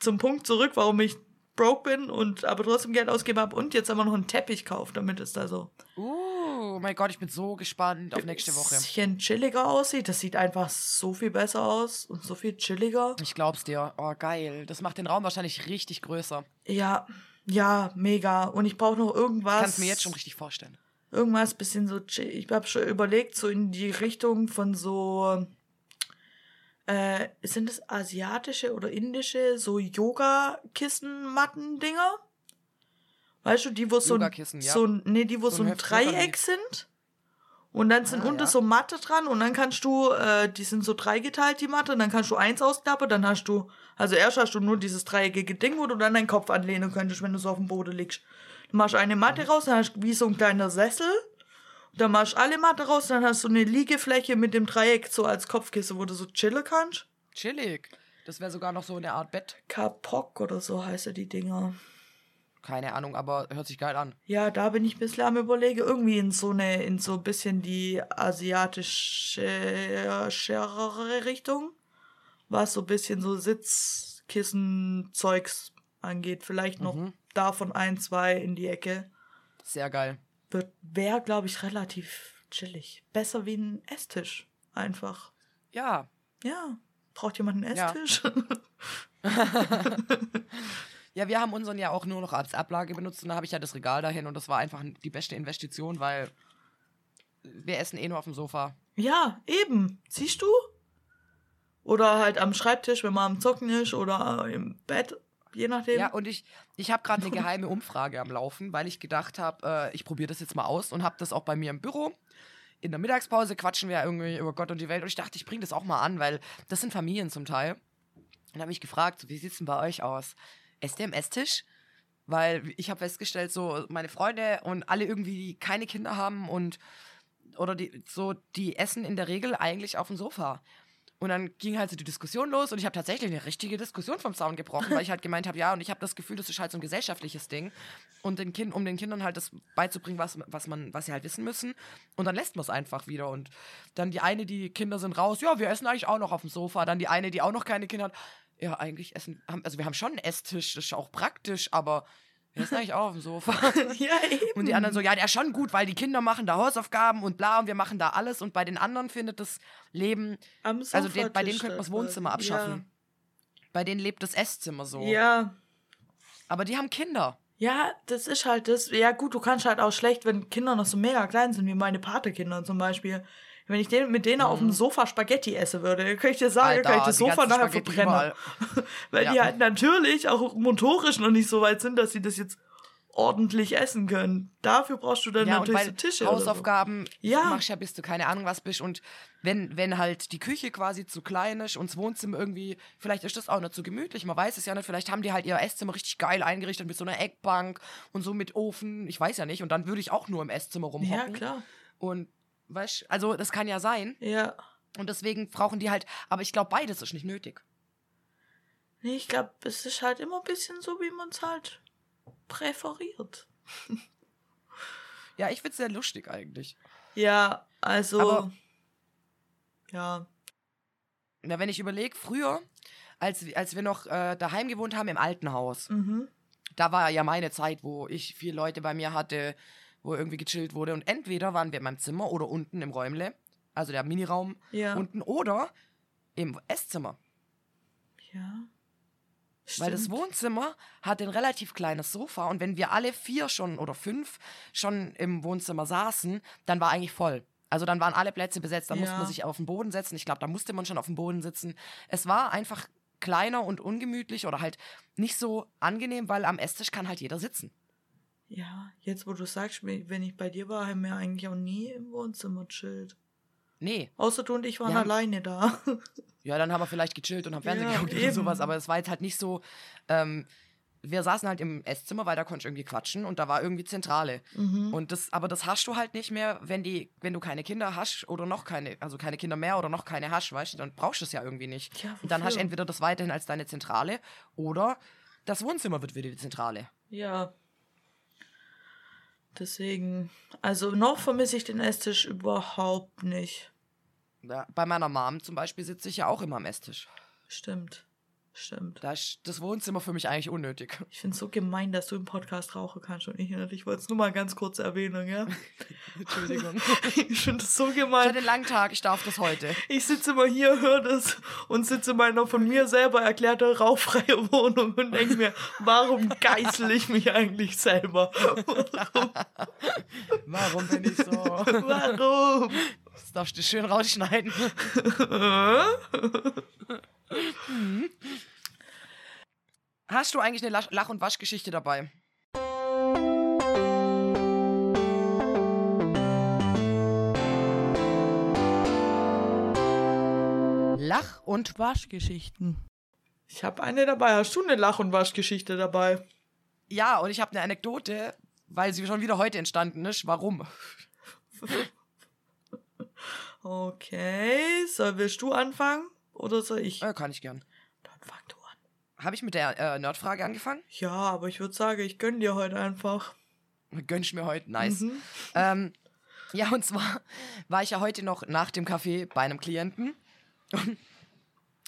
zum Punkt zurück, warum ich broke bin und aber trotzdem Geld ausgeben habe. Und jetzt haben wir noch einen Teppich gekauft, damit es da so Uh, mein Gott, ich bin so gespannt auf nächste Woche. bisschen chilliger aussieht. Das sieht einfach so viel besser aus und so viel chilliger. Ich glaub's dir. Oh, geil. Das macht den Raum wahrscheinlich richtig größer. Ja, ja, mega. Und ich brauche noch irgendwas. Ich kann's mir jetzt schon richtig vorstellen. Irgendwas bisschen so chill. Ich habe schon überlegt, so in die Richtung von so. Äh, sind es asiatische oder indische, so Yoga-Kissen-Matten-Dinger? Weißt du, die, wo so ein, ja. so nee, die, wo So so ein ein Dreieck sind. Und dann sind Ah, unten ja. so Matte dran und dann kannst du, äh, die sind so dreigeteilt, die Matte, und dann kannst du eins ausklappen, dann hast du, also erst hast du nur dieses dreieckige Ding, wo du dann deinen Kopf anlehnen könntest, wenn du so auf dem Boden liegst. Du machst eine Matte raus, dann hast du wie so ein kleiner Sessel. Dann machst du alle Matte raus, dann hast du eine Liegefläche mit dem Dreieck so als Kopfkissen, wo du so chillen kannst. Chillig. Das wäre sogar noch so eine Art Bett. Kapok oder so heißen die Dinger. Keine Ahnung, aber hört sich geil an. Ja, da bin ich ein bisschen am überlegen, irgendwie in so eine, in so ein bisschen die asiatische Richtung. Was so ein bisschen so Sitzkissen-Zeugs angeht. Vielleicht noch Mhm. davon ein, zwei in die Ecke. Sehr geil. Wird, wäre, glaube ich, relativ chillig. Besser wie ein Esstisch. Einfach. Ja. Ja. Braucht jemand einen Ja. Esstisch? Ja, wir haben unseren ja auch nur noch als Ablage benutzt und da habe ich ja das Regal dahin und das war einfach die beste Investition, weil wir essen eh nur auf dem Sofa. Ja, eben. Siehst du? Oder halt am Schreibtisch, wenn man am Zocken ist oder im Bett, je nachdem. Ja, und ich, ich habe gerade eine geheime Umfrage am Laufen, weil ich gedacht habe, äh, ich probiere das jetzt mal aus und habe das auch bei mir im Büro. In der Mittagspause quatschen wir irgendwie über Gott und die Welt und ich dachte, ich bringe das auch mal an, weil das sind Familien zum Teil. Und habe mich gefragt, wie sieht's denn bei euch aus? Esst ihr am Esstisch? Weil ich habe festgestellt, so meine Freunde und alle irgendwie, die keine Kinder haben und oder die so, die essen in der Regel eigentlich auf dem Sofa. Und dann ging halt so die Diskussion los und ich habe tatsächlich eine richtige Diskussion vom Zaun gebrochen, weil ich halt gemeint habe, ja, und ich habe das Gefühl, das ist halt so ein gesellschaftliches Ding. Und den kind, um den Kindern halt das beizubringen, was, was, man, was sie halt wissen müssen. Und dann lässt man es einfach wieder. Und dann die eine, die Kinder sind raus, ja, wir essen eigentlich auch noch auf dem Sofa. Dann die eine, die auch noch keine Kinder hat, ja, eigentlich essen, also wir haben schon einen Esstisch, das ist auch praktisch, aber wir essen eigentlich auch auf dem Sofa. ja, eben. Und die anderen so, ja, der ist schon gut, weil die Kinder machen da Hausaufgaben und bla und wir machen da alles. Und bei den anderen findet das Leben, Am also den, bei denen könnte man das da Wohnzimmer abschaffen. Bei denen lebt das Esszimmer so. Ja. ja. Aber die haben Kinder. Ja, das ist halt das. Ja, gut, du kannst halt auch schlecht, wenn Kinder noch so mega klein sind, wie meine Patekinder zum Beispiel. Wenn ich den, mit denen auf dem Sofa Spaghetti essen würde, kann ich dir sagen, Mhm. Alter, kann ich das Sofa nachher Spaghetti verbrennen. Weil Ja. die halt natürlich auch motorisch noch nicht so weit sind, dass sie das jetzt ordentlich essen können. Dafür brauchst du dann Ja, natürlich so Tische. oder so. Hausaufgaben Ja. machst ja, bis du keine Ahnung was bist. Und wenn, wenn halt die Küche quasi zu klein ist und das Wohnzimmer irgendwie, vielleicht ist das auch nicht so gemütlich, man weiß es ja nicht, vielleicht haben die halt ihr Esszimmer richtig geil eingerichtet mit so einer Eckbank und so mit Ofen, ich weiß ja nicht. Und dann würde ich auch nur im Esszimmer Ja, rumhocken. klar. Und weißt also das kann ja sein. Ja. Und deswegen brauchen die halt, aber ich glaube, beides ist nicht nötig. Nee, ich glaube, es ist halt immer ein bisschen so, wie man es halt präferiert. Ja, ich find's sehr lustig eigentlich. Ja, also. Aber- ja. Na, wenn ich überlege, früher, als, als wir noch äh, daheim gewohnt haben im alten Haus, Mhm. da war ja meine Zeit, wo ich vier Leute bei mir hatte, wo irgendwie gechillt wurde. Und entweder waren wir in meinem Zimmer oder unten im Räumle, also der Miniraum Ja. unten, oder im Esszimmer. ja. Weil das Stimmt. Wohnzimmer hat ein relativ kleines Sofa und wenn wir alle vier schon oder fünf schon im Wohnzimmer saßen, dann war eigentlich voll. Also dann waren alle Plätze besetzt, da musste Ja. man sich auf den Boden setzen. Ich glaube, da musste man schon auf dem Boden sitzen. Es war einfach kleiner und ungemütlich oder halt nicht so angenehm, weil am Esstisch kann halt jeder sitzen. Ja, jetzt wo du sagst, wenn ich bei dir war, haben wir eigentlich auch nie im Wohnzimmer chillt. Nee, Außer du und ich waren haben- alleine da. ja, dann haben wir vielleicht gechillt und haben Fernsehen Ja, geguckt oder eben. sowas, aber es war jetzt halt nicht so. Ähm, wir saßen halt im Esszimmer, weil da konnte ich irgendwie quatschen und da war irgendwie Zentrale. Mhm. Und das, aber das hast du halt nicht mehr, wenn die, wenn du keine Kinder hast oder noch keine, also keine Kinder mehr oder noch keine hast, weißt du, dann brauchst du es ja irgendwie nicht. Ja, und dann hast du entweder das weiterhin als deine Zentrale oder das Wohnzimmer wird wieder die Zentrale. Ja. Deswegen, also noch vermisse ich den Esstisch überhaupt nicht. Ja, bei meiner Mom zum Beispiel sitze ich ja auch immer am Esstisch. Stimmt. Stimmt. Da ist das Wohnzimmer für mich eigentlich unnötig. Ich finde es so gemein, dass du im Podcast rauchen kannst und ich nicht. Ich wollte es nur mal ganz kurz erwähnen, ja? Entschuldigung. Ich finde es so Ich hatte gemein. einen langen Tag, ich darf das heute. Ich sitze immer hier, höre das und sitze in meiner von mir selber erklärte rauchfreie Wohnung und denke mir, warum geißel ich mich eigentlich selber? Warum bin ich so? Warum? Das darfst du schön rausschneiden. Hast du eigentlich eine Lach- Lach- und Waschgeschichte dabei? Lach- und Waschgeschichten. Ich habe eine dabei. Hast du eine Lach- und Waschgeschichte dabei? Ja, und ich habe eine Anekdote, weil sie schon wieder heute entstanden ist. Warum? Okay, soll willst du anfangen oder soll ich? Äh, kann ich gern. Dann fang du an. Habe ich mit der äh, Nerdfrage angefangen? Ja, aber ich würde sagen, ich gönn dir heute einfach. Gönnst mir heute, nice. Mhm. Ähm, ja, und zwar war ich ja heute noch nach dem Café bei einem Klienten.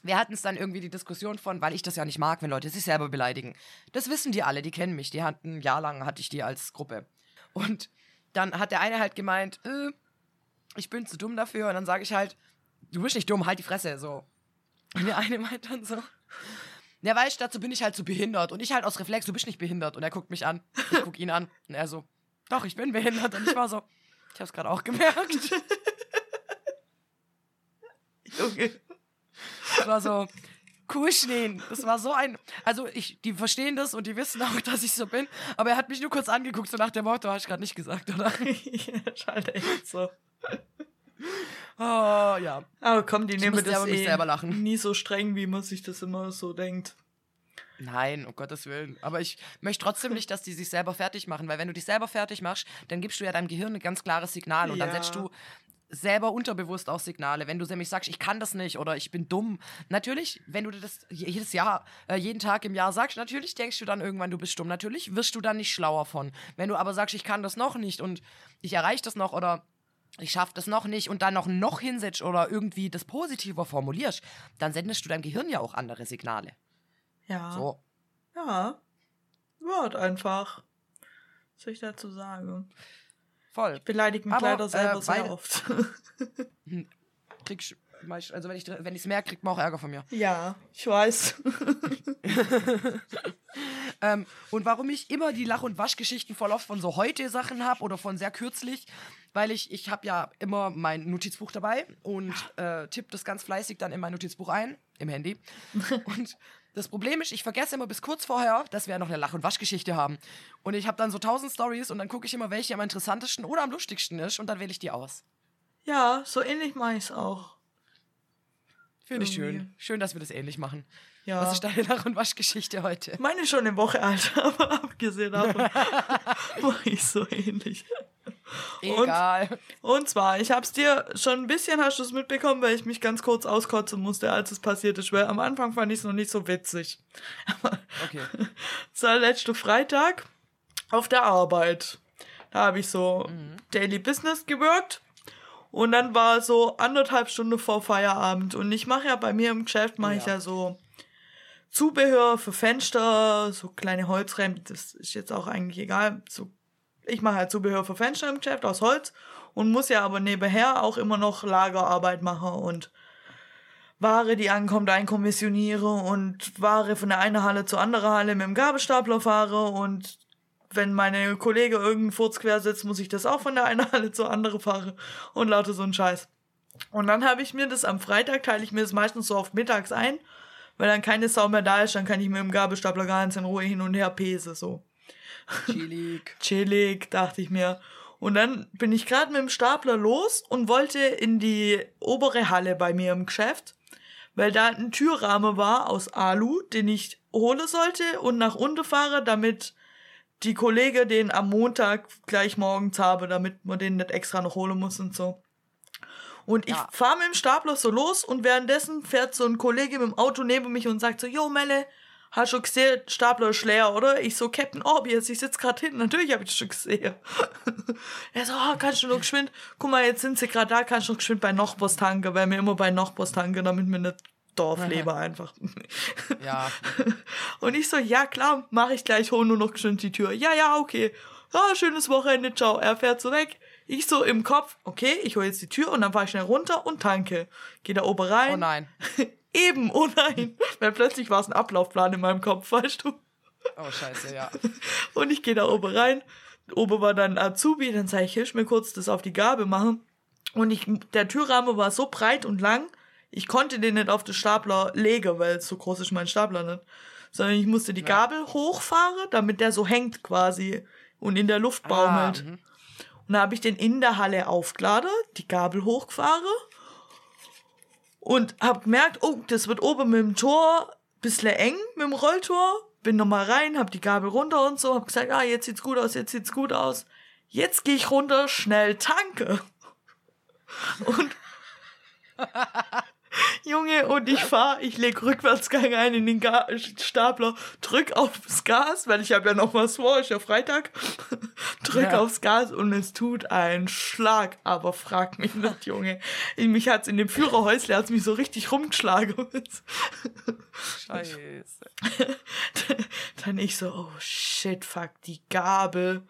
Wir hatten es dann irgendwie die Diskussion von, weil ich das ja nicht mag, wenn Leute sich selber beleidigen. Das wissen die alle, die kennen mich. Die hatten ein Jahr lang hatte ich die als Gruppe. Und dann hat der eine halt gemeint, äh, ich bin zu dumm dafür. Und dann sage ich halt, du bist nicht dumm, halt die Fresse. So. Und der eine meint dann so, ja, weißt du, dazu bin ich halt zu behindert. Und ich halt aus Reflex, du bist nicht behindert. Und er guckt mich an. Ich guck ihn an. Und er so, doch, ich bin behindert. Und ich war so, ich hab's gerade auch gemerkt. Junge. Das war so, cool, Schneen. Das war so ein, also ich, die verstehen das und die wissen auch, dass ich so bin. Aber er hat mich nur kurz angeguckt, so nach dem Motto, hast ich gerade nicht gesagt, oder? ja, halt echt so. Oh, ja. Aber komm, die nehmen das eh selber lachen. nie so streng, wie man sich das immer so denkt. Nein, um Gottes Willen. Aber ich möchte trotzdem nicht, dass die sich selber fertig machen, weil wenn du dich selber fertig machst, dann gibst du ja deinem Gehirn ein ganz klares Signal und dann Ja. setzt du selber unterbewusst auch Signale. Wenn du nämlich sagst, ich kann das nicht oder ich bin dumm. Natürlich, wenn du dir das je- jedes Jahr, äh, jeden Tag im Jahr sagst, natürlich denkst du dann irgendwann, du bist dumm. Natürlich wirst du dann nicht schlauer von. Wenn du aber sagst, ich kann das noch nicht und ich erreiche das noch oder ich schaffe das noch nicht und dann noch noch hinsetzt oder irgendwie das positiver formulierst, dann sendest du deinem Gehirn ja auch andere Signale. Ja. So. Ja. Wort einfach. Was soll ich dazu sagen? Voll. Beleidigt mich Aber, leider selber äh, sehr oft. krieg ich, also wenn ich wenn ich's merke, kriegt man auch Ärger von mir. ja, ich weiß. Ähm, und warum ich immer die Lach- und Waschgeschichten voll oft von so heute Sachen habe oder von sehr kürzlich, weil ich ich habe ja immer mein Notizbuch dabei und äh, tippe das ganz fleißig dann in mein Notizbuch ein im Handy und Das Problem ist, ich vergesse immer bis kurz vorher, dass wir ja noch eine Lach- und Waschgeschichte haben. Und ich habe dann so tausend Stories und dann gucke ich immer, welche am interessantesten oder am lustigsten ist und dann wähle ich die aus. Ja, so ähnlich mache ich es auch. Finde ich schön. Schön, dass wir das ähnlich machen. Ja. Was ist deine Lach- und Waschgeschichte heute? Meine ist schon eine Woche alt, aber abgesehen davon mache ich so ähnlich. Egal. Und zwar, ich hab's dir schon ein bisschen, hast du es mitbekommen, weil ich mich ganz kurz auskotzen musste, als es passiert ist, weil am Anfang fand ich es noch nicht so witzig. Aber Okay. es war letzte Freitag auf der Arbeit. Da habe ich so Daily Business gewirkt. Und dann war so anderthalb Stunden vor Feierabend. Und ich mache ja bei mir im Geschäft, mache ich Ja. ja so Zubehör für Fenster, so kleine Holzräume, das ist jetzt auch eigentlich egal. So, ich mache halt Zubehör für Fenster im Geschäft aus Holz und muss ja aber nebenher auch immer noch Lagerarbeit machen und Ware, die ankommt, einkommissioniere und Ware von der einen Halle zur anderen Halle mit dem Gabelstapler fahre und wenn meine Kollege irgendeinen Furz quer sitzt, muss ich das auch von der einen Halle zur anderen fahren und lauter so ein Scheiß. Und dann habe ich mir das am Freitag, teile ich mir das meistens so auf mittags ein, weil dann keine Sau mehr da ist, dann kann ich mit dem Gabelstapler ganz in Ruhe hin und her pese, so Chillig. chillig, dachte ich mir. Und dann bin ich gerade mit dem Stapler los und wollte in die obere Halle bei mir im Geschäft, weil da ein Türrahmen war aus Alu, den ich holen sollte und nach unten fahre, damit die Kollege den am Montag gleich morgens habe, damit man den nicht extra noch holen muss und so. Und ich Ja. fahre mit dem Stapler so los und währenddessen fährt so ein Kollege mit dem Auto neben mich und sagt so, Jo Melle, hast du gesehen, Stapler ist leer, oder? Ich so, Captain Orbius, ich sitz gerade hinten, natürlich habe ich das schon gesehen. er so, oh, kannst du noch geschwind, guck mal, jetzt sind sie gerade da, kannst du noch geschwind bei Nochbos tanken, weil wir immer bei Nochbos tanken, damit wir nicht Dorf leben einfach. Ja. Und ich so, ja klar, mache ich gleich, hol nur noch geschwind die Tür. Ja, ja, okay. Ja, schönes Wochenende, ciao. Er fährt so weg. Ich so im Kopf, okay, ich hole jetzt die Tür und dann fahre ich schnell runter und tanke. Geh da oben rein. Oh nein. Eben, oh nein. Weil plötzlich war es ein Ablaufplan in meinem Kopf, weißt du. Oh, scheiße, ja. Und ich gehe da oben rein. Oben war dann Azubi, dann sage ich, hilf mir kurz das auf die Gabel machen. Und ich, der Türrahmen war so breit und lang, ich konnte den nicht auf den Stapler legen, weil so groß ist mein Stapler nicht. Sondern ich musste die Gabel hochfahren, damit der so hängt quasi und in der Luft baumelt. Ah, mhm. Und da habe ich den in der Halle aufgeladen, die Gabel hochgefahren und habe gemerkt, oh, das wird oben mit dem Tor ein bisschen eng mit dem Rolltor. Bin nochmal rein, hab die Gabel runter und so, hab gesagt, ah, jetzt sieht's gut aus, jetzt sieht's gut aus. Jetzt gehe ich runter, schnell tanke. Und Junge, und ich fahr, ich leg Rückwärtsgang ein in den Ga Stapler, drück aufs Gas, weil ich habe ja noch was vor, ist ja Freitag. drück Ja. aufs Gas und es tut einen Schlag, aber frag mich nicht, Junge. Mich hat's in dem Führerhäusle hat's mich so richtig rumgeschlagen. Scheiße. Dann ich so, oh shit, fuck, die Gabel.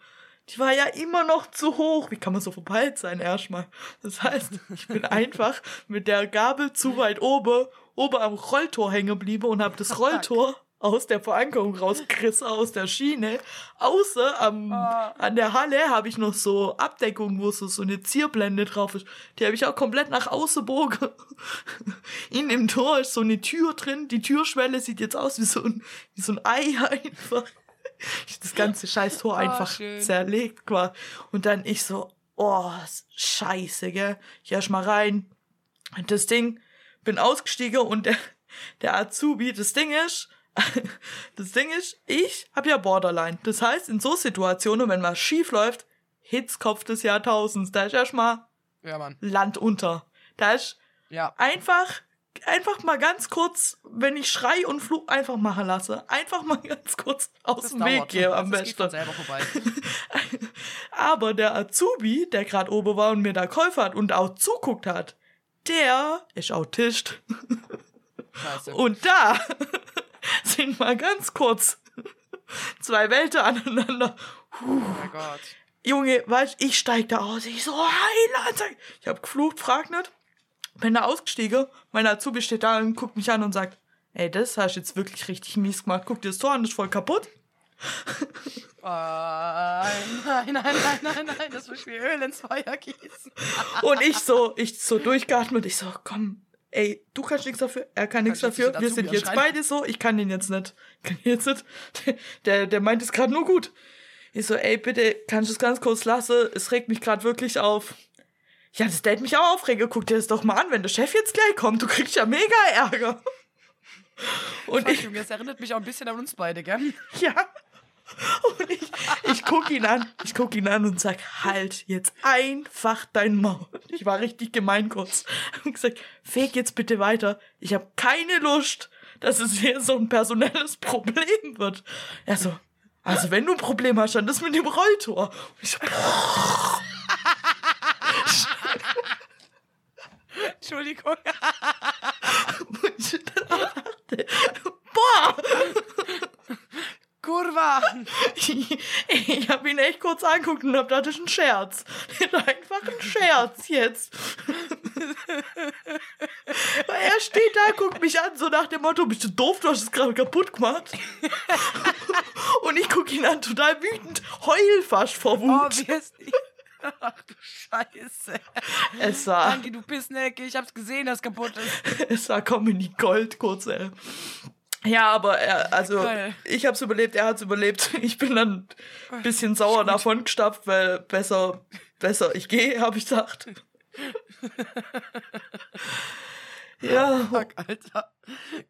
Die war ja immer noch zu hoch. Wie kann man so verpeilt sein erstmal? Das heißt, ich bin einfach mit der Gabel zu weit oben, oben am Rolltor hängen geblieben und habe das Rolltor aus der Verankerung rausgerissen, aus der Schiene. Außer am, an der Halle habe ich noch so Abdeckung, wo so, so eine Zierblende drauf ist. Die habe ich auch komplett nach außen bogen. In dem Tor ist so eine Tür drin. Die Türschwelle sieht jetzt aus wie so ein, wie so ein Ei einfach. Das ganze scheiß Tor einfach schön. zerlegt quasi. Und dann ich so, oh, scheiße, gell. Ich erst mal rein. Und das Ding, bin ausgestiegen und der, der Azubi, das Ding ist, das Ding ist, ich hab ja Borderline. Das heißt, in so Situationen, wenn was schief läuft, Hitzkopf des Jahrtausends, da ist erstmal Ja. Land unter. Da ist Ja. einfach, einfach mal ganz kurz, wenn ich schrei und Flug einfach machen lasse, einfach mal ganz kurz aus Das dem Weg dauert. gehe am von besten. Aber der Azubi, der gerade oben war und mir da Käufer hat und auch zuguckt hat, der ist Autist. Scheiße. Und da sind mal ganz kurz zwei Welten aneinander. oh mein Gott. Junge, weißt ich steig da aus. Ich so, Heiland. Ich hab geflucht, frag nicht. Bin da ausgestiegen. Mein Azubi steht da und guckt mich an und sagt, ey, das hast du jetzt wirklich richtig mies gemacht. Guck dir das Tor an, das ist voll kaputt. Oh, nein, nein, nein, nein, nein, das ist wie Öl ins Feuer gießen. Und ich so, ich so durchgeatmet. Ich so, komm, ey, du kannst nichts dafür, er kann nichts dafür, wir sind jetzt beide so, ich kann den jetzt nicht. Ich kann jetzt nicht. Der, der meint es gerade nur gut. Ich so, ey, bitte, kannst du es ganz kurz lassen? Es regt mich gerade wirklich auf. Ja, das Date mich auch aufregen. Guck dir das doch mal an, wenn der Chef jetzt gleich kommt, du kriegst ja mega Ärger. Und ich, Junge, das erinnert mich auch ein bisschen an uns beide, gell? ja. Und ich, ich guck ihn an, ich guck ihn an und sag, halt jetzt einfach dein Maul. Ich war richtig gemein kurz. Und gesagt, feg jetzt bitte weiter. Ich habe keine Lust, dass es hier so ein personelles Problem wird. Er so, also wenn du ein Problem hast, dann das mit dem Rolltor. Und ich so, Entschuldigung. und ich dann dachte, boah, Kurva. ich, ich habe ihn echt kurz angeguckt und hab gedacht, das ist ein Scherz. Einfach ein Scherz jetzt. Er steht da, guckt mich an, so nach dem Motto, bist du doof, du hast es gerade kaputt gemacht. Und ich gucke ihn an, total wütend, heul fast vor Oh, Wut. wie ist Ach du Scheiße. es war, Danke, du Pissnecke. Ich hab's gesehen, dass kaputt ist. es war Comedy Gold, kurz, ey. Ja, aber er, also, Geil. ich hab's überlebt, er hat's überlebt. Ich bin dann ein bisschen sauer davon gestapft, weil besser, besser ich gehe, habe ich gedacht. ja, Fuck, Alter.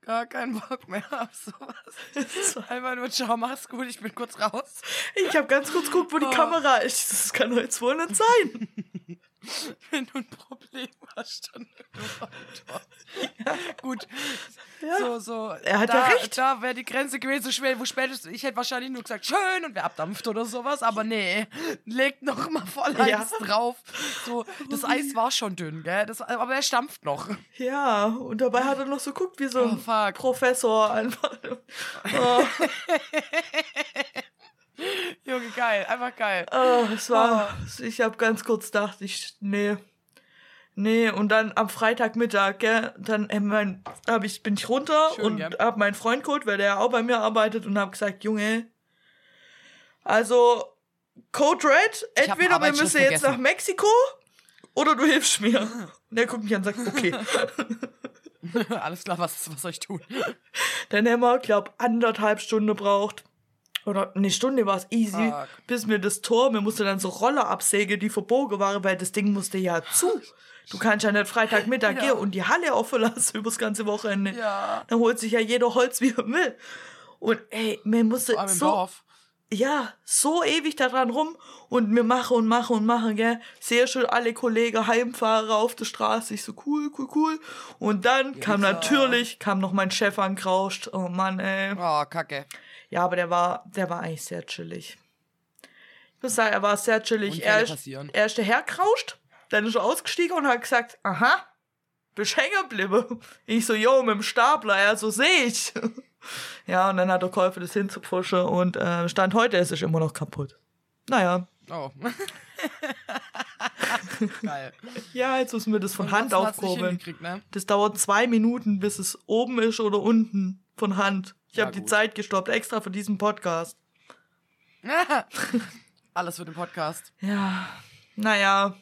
Gar keinen Bock mehr auf sowas. Einfach nur, ciao, mach's gut, ich bin kurz raus. ich habe ganz kurz geguckt, wo die Oh. Kamera ist. Das kann doch jetzt wohl nicht sein. Wenn du ein Problem hast, dann Gut. Ja. So, so. Er hat da, ja recht. Da wäre die Grenze gewesen, so schwer, wo spätestens, ich hätte wahrscheinlich nur gesagt, schön und wer abdampft oder sowas, aber nee, legt noch mal voll Eis Ja. drauf. So, das Eis war schon dünn, gell? Das, aber er stampft noch. Ja, und dabei hat er noch so geguckt wie so ein Oh. Professor einfach. Oh, Junge, geil, einfach geil. oh, es war, ich habe ganz kurz gedacht, ich, nee. Nee, und dann am Freitagmittag, gell, dann äh, mein, hab ich, bin ich runter Schön, und gell? hab meinen Freund geholt, weil der auch bei mir arbeitet und hab gesagt, Junge, also Code Red, entweder wir müssen jetzt nach Mexiko oder du hilfst mir. Und er guckt mich an und sagt, okay. Alles klar, was, was soll ich tun? Dann haben wir, glaub, anderthalb Stunden braucht. Oder eine Stunde war es easy, Fuck. bis mir das Tor, mir musste dann so Roller absägen, die verbogen waren, weil das Ding musste ja zu. Du kannst ja nicht Freitagmittag Ja. gehen und die Halle offen lassen übers ganze Wochenende. Ja. Dann holt sich ja jeder Holz, wie er will. Und ey, mir musste Vor so, Dorf. ja, so ewig daran rum und wir machen und machen und machen, gell. Sehr schön alle Kollegen Heimfahrer auf der Straße. Ich so, cool, cool, cool. Und dann kam klar. natürlich, kam noch mein Chef angerauscht. Oh Mann, ey. Oh, kacke. Ja, aber der war, der war eigentlich sehr chillig. Ich muss sagen, er war sehr chillig. Er ist, er ist dahergerauscht, dann ist er ausgestiegen und hat gesagt, aha, bist hängen geblieben. Ich so, yo, mit dem Stapler, ja, so sehe ich. Ja, und dann hat er geholfen, das hinzupfuschen und äh, Stand heute ist es immer noch kaputt. Naja, Oh. Geil. ja, jetzt müssen wir das von Und Hand aufkurbeln. ne? Das dauert zwei Minuten, bis es oben ist oder unten von Hand. Ich habe die. Zeit gestoppt, extra für diesen Podcast. Alles für den Podcast. Ja, naja.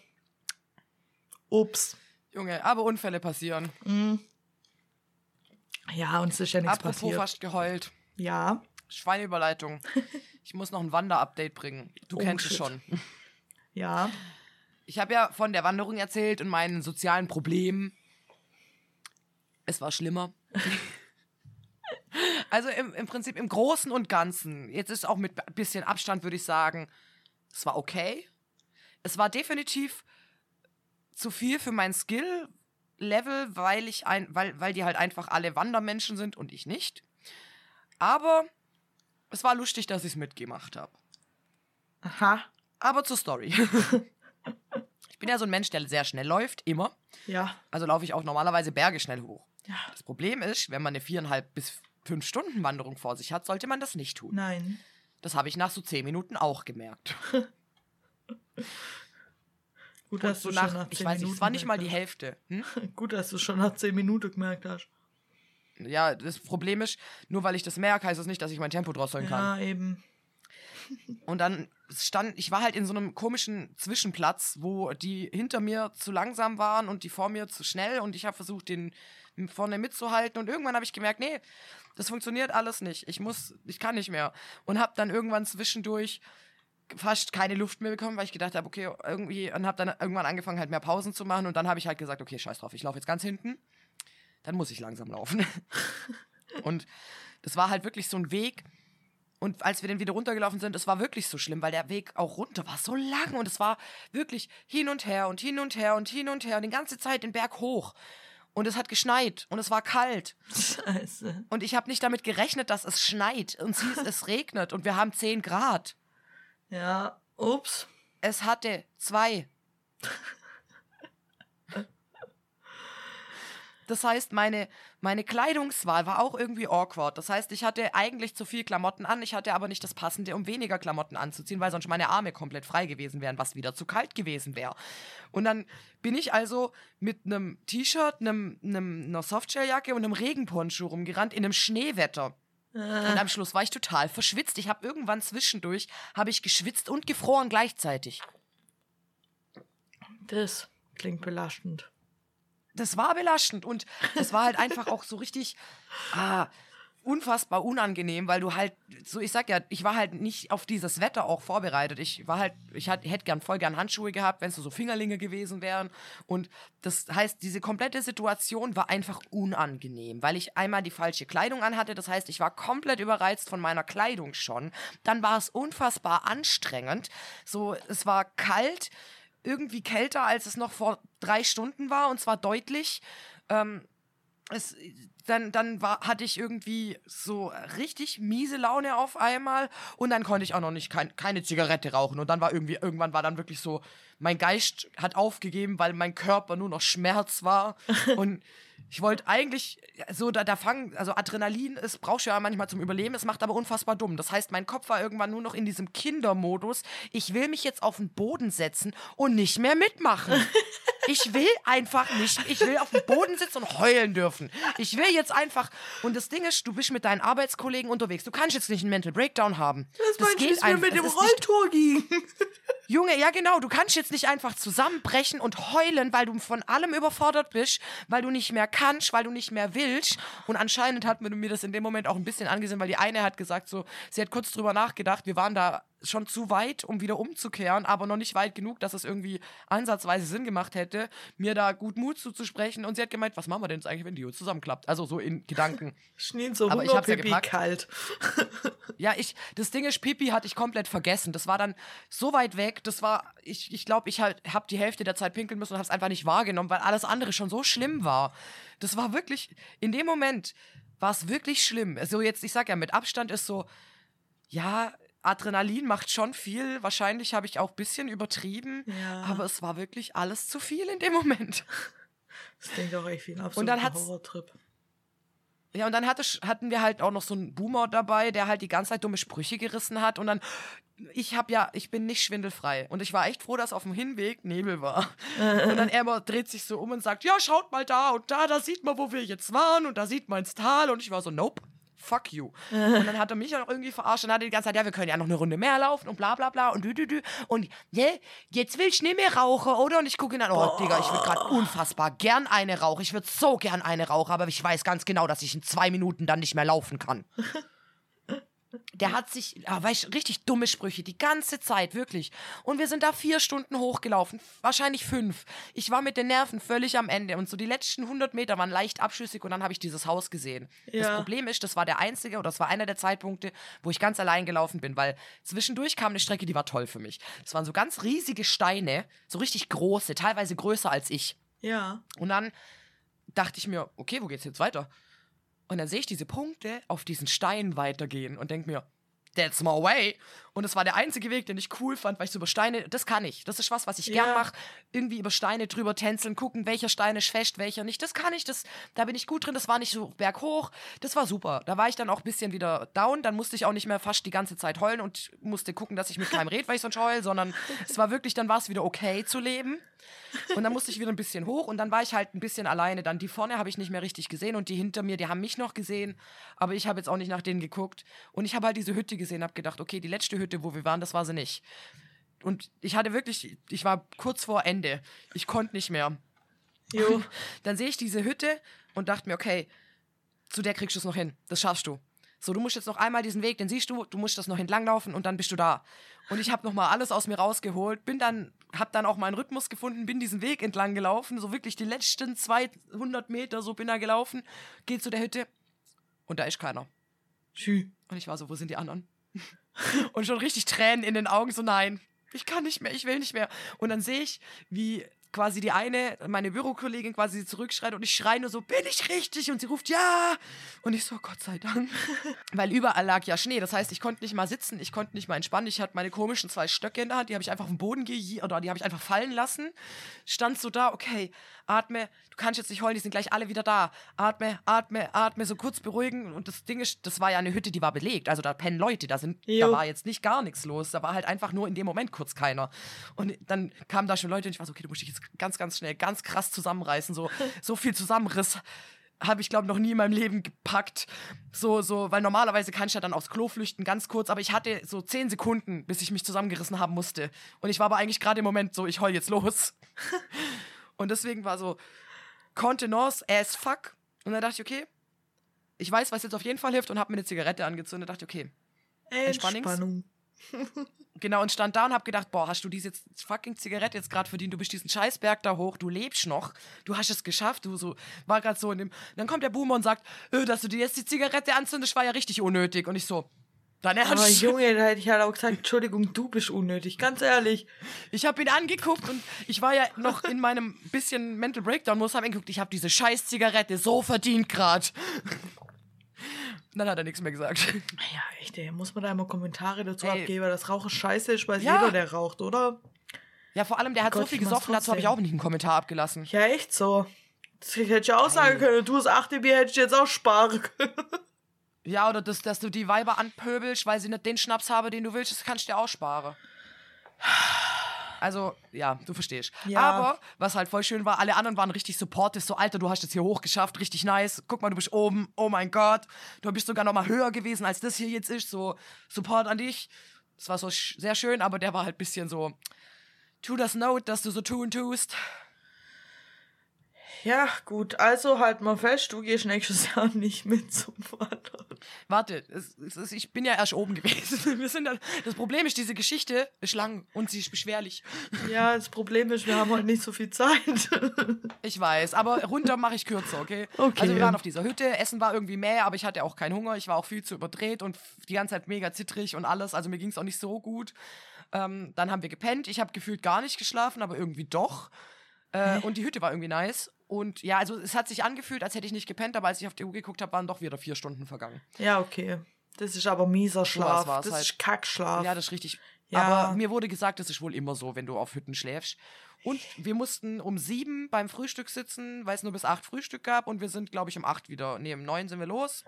Ups. Junge, aber Unfälle passieren. Ja, uns ist ja nichts Apropos passiert. fast geheult. Ja. Schweineüberleitung. Ich muss noch ein Wander-Update bringen. Du Oh, kennst es shit. schon. Ja. Ich habe ja von der Wanderung erzählt und meinen sozialen Problemen. Es war schlimmer. Also im, im Prinzip im Großen und Ganzen. Jetzt ist auch mit ein bisschen Abstand, würde ich sagen, es war okay. Es war definitiv zu viel für mein Skill-Level, weil ich ein, weil, weil die halt einfach alle Wandermenschen sind und ich nicht. Aber es war lustig, dass ich es mitgemacht habe. Aha. Aber zur Story. ich bin ja so ein Mensch, der sehr schnell läuft, immer. Ja. Also laufe ich auch normalerweise Berge schnell hoch. Ja. Das Problem ist, wenn man eine viereinhalb bis fünf Stunden Wanderung vor sich hat, sollte man das nicht tun. Nein. Das habe ich nach so zehn Minuten auch gemerkt. Gut, dass So du nach, schon nach ich zehn weiß nicht, es war nicht mal die Hälfte. Hm? Gut, dass du schon nach zehn Minuten gemerkt hast. Ja, das Problem ist, nur weil ich das merke, heißt das nicht, dass ich mein Tempo drosseln kann. Ja, eben. Und dann stand, ich war halt in so einem komischen Zwischenplatz, wo die hinter mir zu langsam waren und die vor mir zu schnell und ich habe versucht, den vorne mitzuhalten und irgendwann habe ich gemerkt, nee, das funktioniert alles nicht. Ich muss, ich kann nicht mehr. Und habe dann irgendwann zwischendurch fast keine Luft mehr bekommen, weil ich gedacht habe, okay, irgendwie, und habe dann irgendwann angefangen, halt mehr Pausen zu machen und dann habe ich halt gesagt, okay, scheiß drauf, ich laufe jetzt ganz hinten, dann muss ich langsam laufen. und das war halt wirklich so ein Weg, und als wir dann wieder runtergelaufen sind, es war wirklich so schlimm, weil der Weg auch runter war so lang und es war wirklich hin und her und hin und her und hin und her und die ganze Zeit den Berg hoch. Und es hat geschneit und es war kalt. Scheiße. Und ich habe nicht damit gerechnet, dass es schneit und es hieß, es regnet und wir haben 10 Grad. Ja, ups. Es hatte zwei. Das heißt, meine, meine Kleidungswahl war auch irgendwie awkward. Das heißt, ich hatte eigentlich zu viel Klamotten an, ich hatte aber nicht das Passende, um weniger Klamotten anzuziehen, weil sonst meine Arme komplett frei gewesen wären, was wieder zu kalt gewesen wäre. Und dann bin ich also mit einem T-Shirt, einem, einem, einer Softshelljacke und einem Regenponcho rumgerannt in einem Schneewetter. Und am Schluss war ich total verschwitzt. Ich habe irgendwann zwischendurch habe ich geschwitzt und gefroren gleichzeitig. Das klingt belastend. Das war belastend und das war halt einfach auch so richtig ah, unfassbar unangenehm, weil du halt, so ich sag ja, ich war halt nicht auf dieses Wetter auch vorbereitet. Ich war halt, ich hätte gern voll gern Handschuhe gehabt, wenn es so Fingerlinge gewesen wären. Und das heißt, diese komplette Situation war einfach unangenehm, weil ich einmal die falsche Kleidung anhatte. Das heißt, ich war komplett überreizt von meiner Kleidung schon. Dann war es unfassbar anstrengend. So, es war kalt irgendwie kälter, als es noch vor drei Stunden war, und zwar deutlich. Ähm, es, dann dann war, hatte ich irgendwie so richtig miese Laune auf einmal und dann konnte ich auch noch nicht kein, keine Zigarette rauchen und dann war irgendwie irgendwann war dann wirklich so mein Geist hat aufgegeben, weil mein Körper nur noch Schmerz war und ich wollte eigentlich so da, da fangen also Adrenalin es brauchst du ja manchmal zum Überleben, es macht aber unfassbar dumm. Das heißt, mein Kopf war irgendwann nur noch in diesem Kindermodus. Ich will mich jetzt auf den Boden setzen und nicht mehr mitmachen. Ich will einfach nicht. Ich will auf dem Boden sitzen und heulen dürfen. Ich will jetzt einfach. Und das Ding ist, du bist mit deinen Arbeitskollegen unterwegs. Du kannst jetzt nicht einen Mental Breakdown haben. Das, das geht mir einfach. mit dem Rolltor ging. Junge, ja genau, du kannst jetzt nicht einfach zusammenbrechen und heulen, weil du von allem überfordert bist, weil du nicht mehr kannst, weil du nicht mehr willst. Und anscheinend hat mir das in dem Moment auch ein bisschen angesehen, weil die eine hat gesagt, so, sie hat kurz drüber nachgedacht, wir waren da schon zu weit, um wieder umzukehren, aber noch nicht weit genug, dass es irgendwie ansatzweise Sinn gemacht hätte, mir da gut Mut zuzusprechen. Und sie hat gemeint, was machen wir denn jetzt eigentlich, wenn die Uhr zusammenklappt? Also so in Gedanken. Schnien so Aber ich hab's ja gepackt. kalt. Ja, ich, das Ding ist, Pipi hatte ich komplett vergessen. Das war dann so weit weg. Das war, ich ich, glaube, ich halt, habe die Hälfte der Zeit pinkeln müssen und habe es einfach nicht wahrgenommen, weil alles andere schon so schlimm war. Das war wirklich, in dem Moment war es wirklich schlimm. Also jetzt, ich sag ja, mit Abstand ist so, ja, Adrenalin macht schon viel. Wahrscheinlich habe ich auch ein bisschen übertrieben, Ja. aber es war wirklich alles zu viel in dem Moment. Das klingt auch echt wie ein dann absoluter Horrortrip. Ja, und dann hatte, hatten wir halt auch noch so einen Boomer dabei, der halt die ganze Zeit dumme Sprüche gerissen hat. Und dann, ich hab ja, ich bin nicht schwindelfrei. Und ich war echt froh, dass auf dem Hinweg Nebel war. und dann er immer dreht sich so um und sagt, ja, schaut mal da und da, da sieht man, wo wir jetzt waren. Und da sieht man ins Tal. Und ich war so, nope. Fuck you. Und dann hat er mich ja noch irgendwie verarscht und hat die ganze Zeit, ja, wir können ja noch eine Runde mehr laufen und bla bla bla und dü dü dü. Und ne, jetzt will ich nicht mehr rauchen, oder? Und ich gucke ihn an, oh, Digga, ich würde gerade unfassbar gern eine rauchen. Ich würde so gern eine rauchen, aber ich weiß ganz genau, dass ich in zwei Minuten dann nicht mehr laufen kann. Der hat sich, ah, weißt, du, richtig dumme Sprüche, die ganze Zeit, wirklich. Und wir sind da vier Stunden hochgelaufen, wahrscheinlich fünf. Ich war mit den Nerven völlig am Ende und so die letzten 100 Meter waren leicht abschüssig und dann habe ich dieses Haus gesehen. Das Ja. Problem ist, das war der einzige oder das war einer der Zeitpunkte, wo ich ganz allein gelaufen bin, weil zwischendurch kam eine Strecke, die war toll für mich. Das waren so ganz riesige Steine, so richtig große, teilweise größer als ich. Ja. Und dann dachte ich mir, okay, wo geht's jetzt weiter? Und dann sehe ich diese Punkte auf diesen Steinen weitergehen und denke mir, that's my way. Und es war der einzige Weg, den ich cool fand, weil ich so über Steine, das kann ich. Das ist was, was ich gern Ja. mache. Irgendwie über Steine drüber tänzeln, gucken, welcher Stein ist fest, welcher nicht. Das kann ich, das, da bin ich gut drin. Das war nicht so berghoch. Das war super. Da war ich dann auch ein bisschen wieder down. Dann musste ich auch nicht mehr fast die ganze Zeit heulen und musste gucken, dass ich mit keinem rede, weil ich sonst heul, sondern es war wirklich, dann war es wieder okay zu leben. Und dann musste ich wieder ein bisschen hoch und dann war ich halt ein bisschen alleine. Dann die vorne habe ich nicht mehr richtig gesehen und die hinter mir, die haben mich noch gesehen, aber ich habe jetzt auch nicht nach denen geguckt. Und ich habe halt diese Hütte gesehen, habe gedacht, okay, die letzte Hütte, wo wir waren, das war sie nicht. Und ich hatte wirklich, ich war kurz vor Ende. Ich konnte nicht mehr. Jo. Dann sehe ich diese Hütte und dachte mir, okay, zu der kriegst du es noch hin. Das schaffst du. So, du musst jetzt noch einmal diesen Weg, den siehst du, du musst das noch entlanglaufen und dann bist du da. Und ich habe noch mal alles aus mir rausgeholt, bin dann, hab dann auch meinen Rhythmus gefunden, bin diesen Weg entlang gelaufen, so wirklich die letzten 200 Meter, so bin da gelaufen, geh zu der Hütte und da ist keiner. Schü. Und ich war so, wo sind die anderen? und schon richtig Tränen in den Augen, so nein, ich kann nicht mehr, ich will nicht mehr. Und dann sehe ich, wie quasi die eine, meine Bürokollegin quasi zurückschreit und ich schreie nur so, bin ich richtig? Und sie ruft, ja. Und ich so, Gott sei Dank. Weil überall lag ja Schnee. Das heißt, ich konnte nicht mal sitzen, ich konnte nicht mal entspannen. Ich hatte meine komischen zwei Stöcke in der Hand, die habe ich einfach auf den Boden ge oder die habe ich einfach fallen lassen. Stand so da, okay, atme, du kannst jetzt nicht heulen, die sind gleich alle wieder da. Atme, atme, atme, so kurz beruhigen. Und das Ding ist, das war ja eine Hütte, die war belegt. Also da pennen Leute, da sind, Jo. da war jetzt nicht gar nichts los. Da war halt einfach nur in dem Moment kurz keiner. Und dann kamen da schon Leute und ich war so, okay, du musst dich jetzt ganz, ganz schnell, ganz krass zusammenreißen. So, so viel Zusammenriss habe ich, glaube noch nie in meinem Leben gepackt. So, so, weil normalerweise kann ich ja dann aufs Klo flüchten, ganz kurz, aber ich hatte so zehn Sekunden, bis ich mich zusammengerissen haben musste. Und ich war aber eigentlich gerade im Moment so, ich heul jetzt los. Und deswegen war so Contenance as fuck. Und dann dachte ich, okay, ich weiß, was jetzt auf jeden Fall hilft und habe mir eine Zigarette angezündet. dachte ich, okay, Entspannungs- Entspannung. Genau, und stand da und hab gedacht, boah, hast du diese fucking Zigarette jetzt gerade verdient? Du bist diesen Scheißberg da hoch, du lebst noch, du hast es geschafft, du so, war gerade so in dem. Dann kommt der Boomer und sagt, äh, dass du dir jetzt die Zigarette anzündest, war ja richtig unnötig. Und ich so, dein Aber Ernst? Junge, da hätte ich halt auch gesagt, Entschuldigung, du bist unnötig, ganz ehrlich. Ich habe ihn angeguckt und ich war ja noch in meinem bisschen Mental Breakdown, muss haben ihn geguckt, ich habe diese scheiß Zigarette so verdient gerade. Dann hat er nichts mehr gesagt. Ja, echt, ey, muss man da immer Kommentare dazu Ey. abgeben, weil das Rauchen scheiße ist, weiß Ja. jeder, der raucht, oder? Ja, vor allem, der hat so Gott, viel ich mach's gesoffen, dazu habe ich auch nicht einen Kommentar abgelassen. Ja, echt so. Das hätte ich auch sagen können, du das 8 Bier hätte ich jetzt auch sparen können. Ja, oder das, dass du die Weiber anpöbelst, weil sie nicht den Schnaps haben, den du willst, das kannst du dir auch sparen. Also, ja, du verstehst. Ja. Aber, was halt voll schön war, alle anderen waren richtig supportive. So, Alter, du hast es hier hochgeschafft, richtig nice. Guck mal, du bist oben. Oh mein Gott. Du bist sogar noch mal höher gewesen, als das hier jetzt ist. So, Support an dich. Das war so sehr schön, aber der war halt ein bisschen so, tu das Note, dass du so tun tust. Ja, gut, also halt mal fest, du gehst nächstes Jahr nicht mit zum Vater. Warte, es, es, ich bin ja erst oben gewesen. Wir sind dann, das Problem ist, diese Geschichte ist lang und sie ist beschwerlich. Ja, das Problem ist, wir haben heute nicht so viel Zeit. Ich weiß, aber runter mache ich kürzer, okay? Okay. Also wir waren auf dieser Hütte, Essen war irgendwie mehr, aber ich hatte auch keinen Hunger. Ich war auch viel zu überdreht und die ganze Zeit mega zittrig und alles. Also mir ging es auch nicht so gut. Ähm, dann haben wir gepennt. Ich habe gefühlt gar nicht geschlafen, aber irgendwie doch. Äh, und die Hütte war irgendwie nice. Und ja, also es hat sich angefühlt, als hätte ich nicht gepennt, aber als ich auf die Uhr geguckt habe, waren doch wieder vier Stunden vergangen. ja, okay. Das ist aber mieser Schlaf. war's das halt. ist Kackschlaf. Ja, das ist richtig. Ja. Aber mir wurde gesagt, das ist wohl immer so, wenn du auf Hütten schläfst. Und wir mussten um sieben beim Frühstück sitzen, weil es nur bis acht Frühstück gab. Und wir sind, glaube ich, um acht wieder. Nee, um neun sind wir los.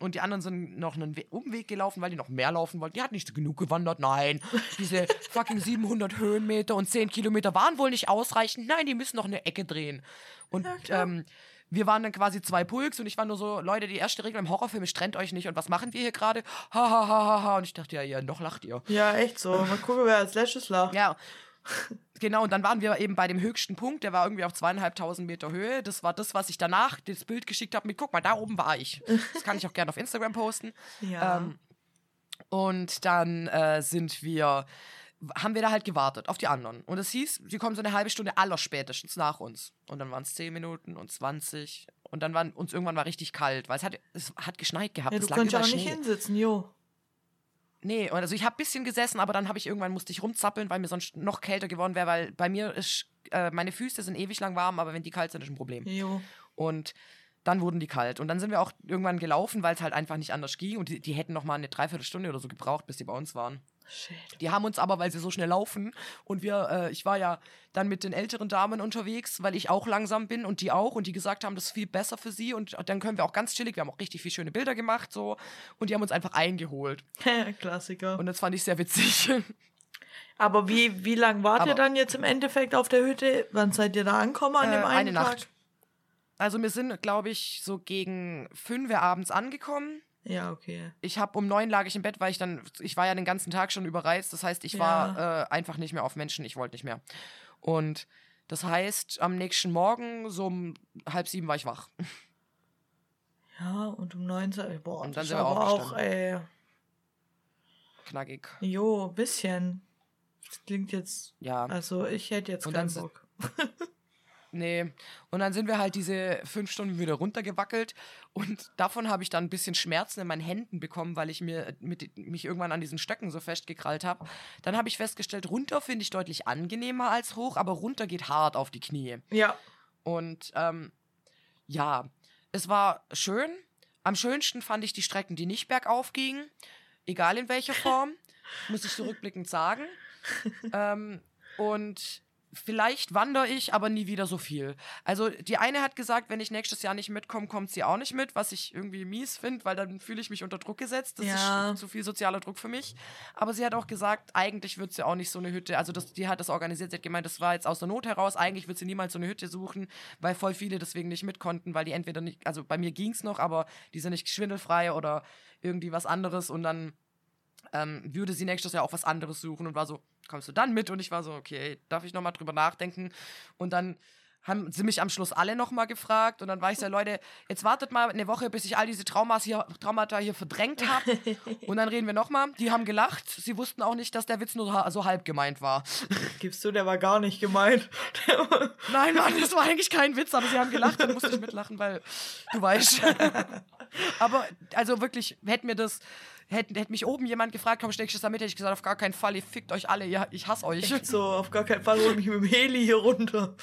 Und die anderen sind noch einen We Umweg gelaufen, weil die noch mehr laufen wollten. Die hatten nicht genug gewandert. Nein, diese fucking 700 Höhenmeter und 10 Kilometer waren wohl nicht ausreichend. Nein, die müssen noch eine Ecke drehen. Und klar. ähm, wir waren dann quasi zwei Pulks und ich war nur so, Leute, die erste Regel im Horrorfilm ist, trennt euch nicht. Und was machen wir hier gerade? Ha, ha, ha, ha, ha. Und ich dachte, ja, ja, noch lacht ihr. Ja, echt so. Mal gucken, wer als letztes lacht. Ja. Genau, und dann waren wir eben bei dem höchsten Punkt, der war irgendwie auf zweieinhalbtausend Meter Höhe. Das war das, was ich danach das Bild geschickt habe mit, guck mal, da oben war ich. Das kann ich auch gerne auf Instagram posten. Ja. Ähm, und dann äh, sind wir, haben wir da halt gewartet auf die anderen. Und es hieß, sie kommen so eine halbe Stunde aller spätestens nach uns. Und dann waren es 10 Minuten und 20. Und dann waren uns irgendwann war richtig kalt, weil es hat, es hat geschneit gehabt. ja, du ja auch nicht hinsitzen, jo. Nee, also ich habe ein bisschen gesessen, aber dann habe ich irgendwann musste ich rumzappeln, weil mir sonst noch kälter geworden wäre, weil bei mir ist, äh, meine Füße sind ewig lang warm, aber wenn die kalt sind, ist ein Problem. Jo. Und dann wurden die kalt. Und dann sind wir auch irgendwann gelaufen, weil es halt einfach nicht anders ging. Und die, die hätten noch mal eine Dreiviertelstunde oder so gebraucht, bis die bei uns waren. Shit. Die haben uns aber, weil sie so schnell laufen und wir, äh, ich war ja dann mit den älteren Damen unterwegs, weil ich auch langsam bin und die auch und die gesagt haben, das ist viel besser für sie und dann können wir auch ganz chillig, wir haben auch richtig viele schöne Bilder gemacht so und die haben uns einfach eingeholt Klassiker. und das fand ich sehr witzig. Aber wie, wie lang wart ihr Aber- dann jetzt im Endeffekt auf der Hütte? Wann seid ihr da angekommen an Äh, dem einen eine Tag? Nacht. Also wir sind, glaube ich, so gegen 5 Uhr abends angekommen. Ja, okay. Ich habe um neun lag ich im Bett, weil ich dann, ich war ja den ganzen Tag schon überreizt. Das heißt, ich war äh, einfach nicht mehr auf Menschen. Ich wollte nicht mehr. Und das heißt, am nächsten Morgen, so um halb sieben war ich wach. Ja, und um 19 Boah, Und dann sind wir auch, ey. Knackig. Jo, bisschen. Das klingt jetzt. Ja. Also, ich hätte jetzt Und keinen Bock. Nee. Und dann sind wir halt diese fünf Stunden wieder runtergewackelt. Und davon habe ich dann ein bisschen Schmerzen in meinen Händen bekommen, weil ich mir mit, mich irgendwann an diesen Stöcken so festgekrallt habe. Dann habe ich festgestellt, runter finde ich deutlich angenehmer als hoch, aber runter geht hart auf die Knie. Ja. Und ähm, ja, es war schön. Am schönsten fand ich die Strecken, die nicht bergauf gingen. Egal in welcher Form, muss ich zurückblickend sagen. ähm, und vielleicht wandere ich, aber nie wieder so viel. Also die eine hat gesagt, wenn ich nächstes Jahr nicht mitkomme, kommt sie auch nicht mit, was ich irgendwie mies finde, weil dann fühle ich mich unter Druck gesetzt. Das Ja. ist zu viel sozialer Druck für mich. Aber sie hat auch gesagt, eigentlich wird sie auch nicht so eine Hütte, also das, die hat das organisiert, sie hat gemeint, das war jetzt aus der Not heraus, eigentlich wird sie niemals so eine Hütte suchen, weil voll viele deswegen nicht mit konnten, weil die entweder nicht, also bei mir ging es noch, aber die sind nicht schwindelfrei oder irgendwie was anderes und dann ähm, würde sie nächstes Jahr auch was anderes suchen und war so, kommst du dann mit? Und ich war so, okay, darf ich nochmal drüber nachdenken? Und dann haben sie mich am Schluss alle nochmal gefragt und dann war ich so, Leute, jetzt wartet mal eine Woche, bis ich all diese Traumas hier, Traumata hier verdrängt habe und dann reden wir nochmal. Die haben gelacht, sie wussten auch nicht, dass der Witz nur so halb gemeint war. Gibst du, der war gar nicht gemeint. Nein, Mann, das war eigentlich kein Witz, aber sie haben gelacht, dann musste ich mitlachen, weil du weißt. aber also wirklich, hätte mir das, hätte hätt mich oben jemand gefragt, komm, steckst du das da mit, hätte ich gesagt, auf gar keinen Fall, ihr fickt euch alle, ihr, ich hasse euch. so, auf gar keinen Fall hol mich mit dem Heli hier runter.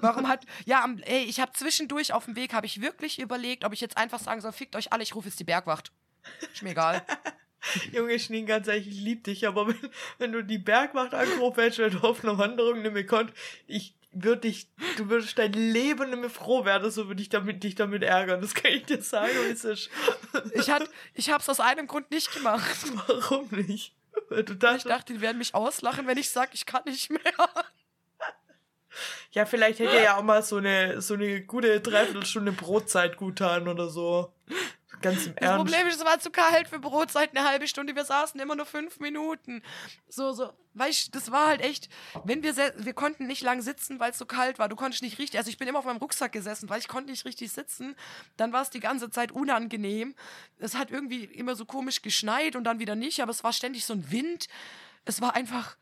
Warum hat, ja, ey, ich habe zwischendurch auf dem Weg, habe ich wirklich überlegt, ob ich jetzt einfach sagen soll, fickt euch alle, ich rufe jetzt die Bergwacht. Ist mir egal. Junge Schneen, ganz ehrlich, ich lieb dich, aber wenn, wenn du die Bergwacht angerufen hättest, wenn du auf einer Wanderung nicht mehr konntest, ich würde dich, du würdest dein Leben nicht mehr froh werden, so würde ich damit, dich damit ärgern. Das kann ich dir sagen, wie es ist. Ich, hat, ich habe es aus einem Grund nicht gemacht. Warum nicht? Du Ich dachtest, dachte, die werden mich auslachen, wenn ich sage, ich kann nicht mehr. ja, vielleicht hätte er ja auch mal so eine, so eine gute Dreiviertelstunde Brotzeit gutan oder so. Ganz im Das Ernst. Problem ist, es war zu kalt für Brotzeit eine halbe Stunde. Wir saßen immer nur fünf Minuten. So, so, weißt du, das war halt echt, wenn wir, wir konnten nicht lang sitzen, weil es so kalt war. Du konntest nicht richtig, also ich bin immer auf meinem Rucksack gesessen, weil ich konnte nicht richtig sitzen. Dann war es die ganze Zeit unangenehm. Es hat irgendwie immer so komisch geschneit und dann wieder nicht, aber es war ständig so ein Wind. Es war einfach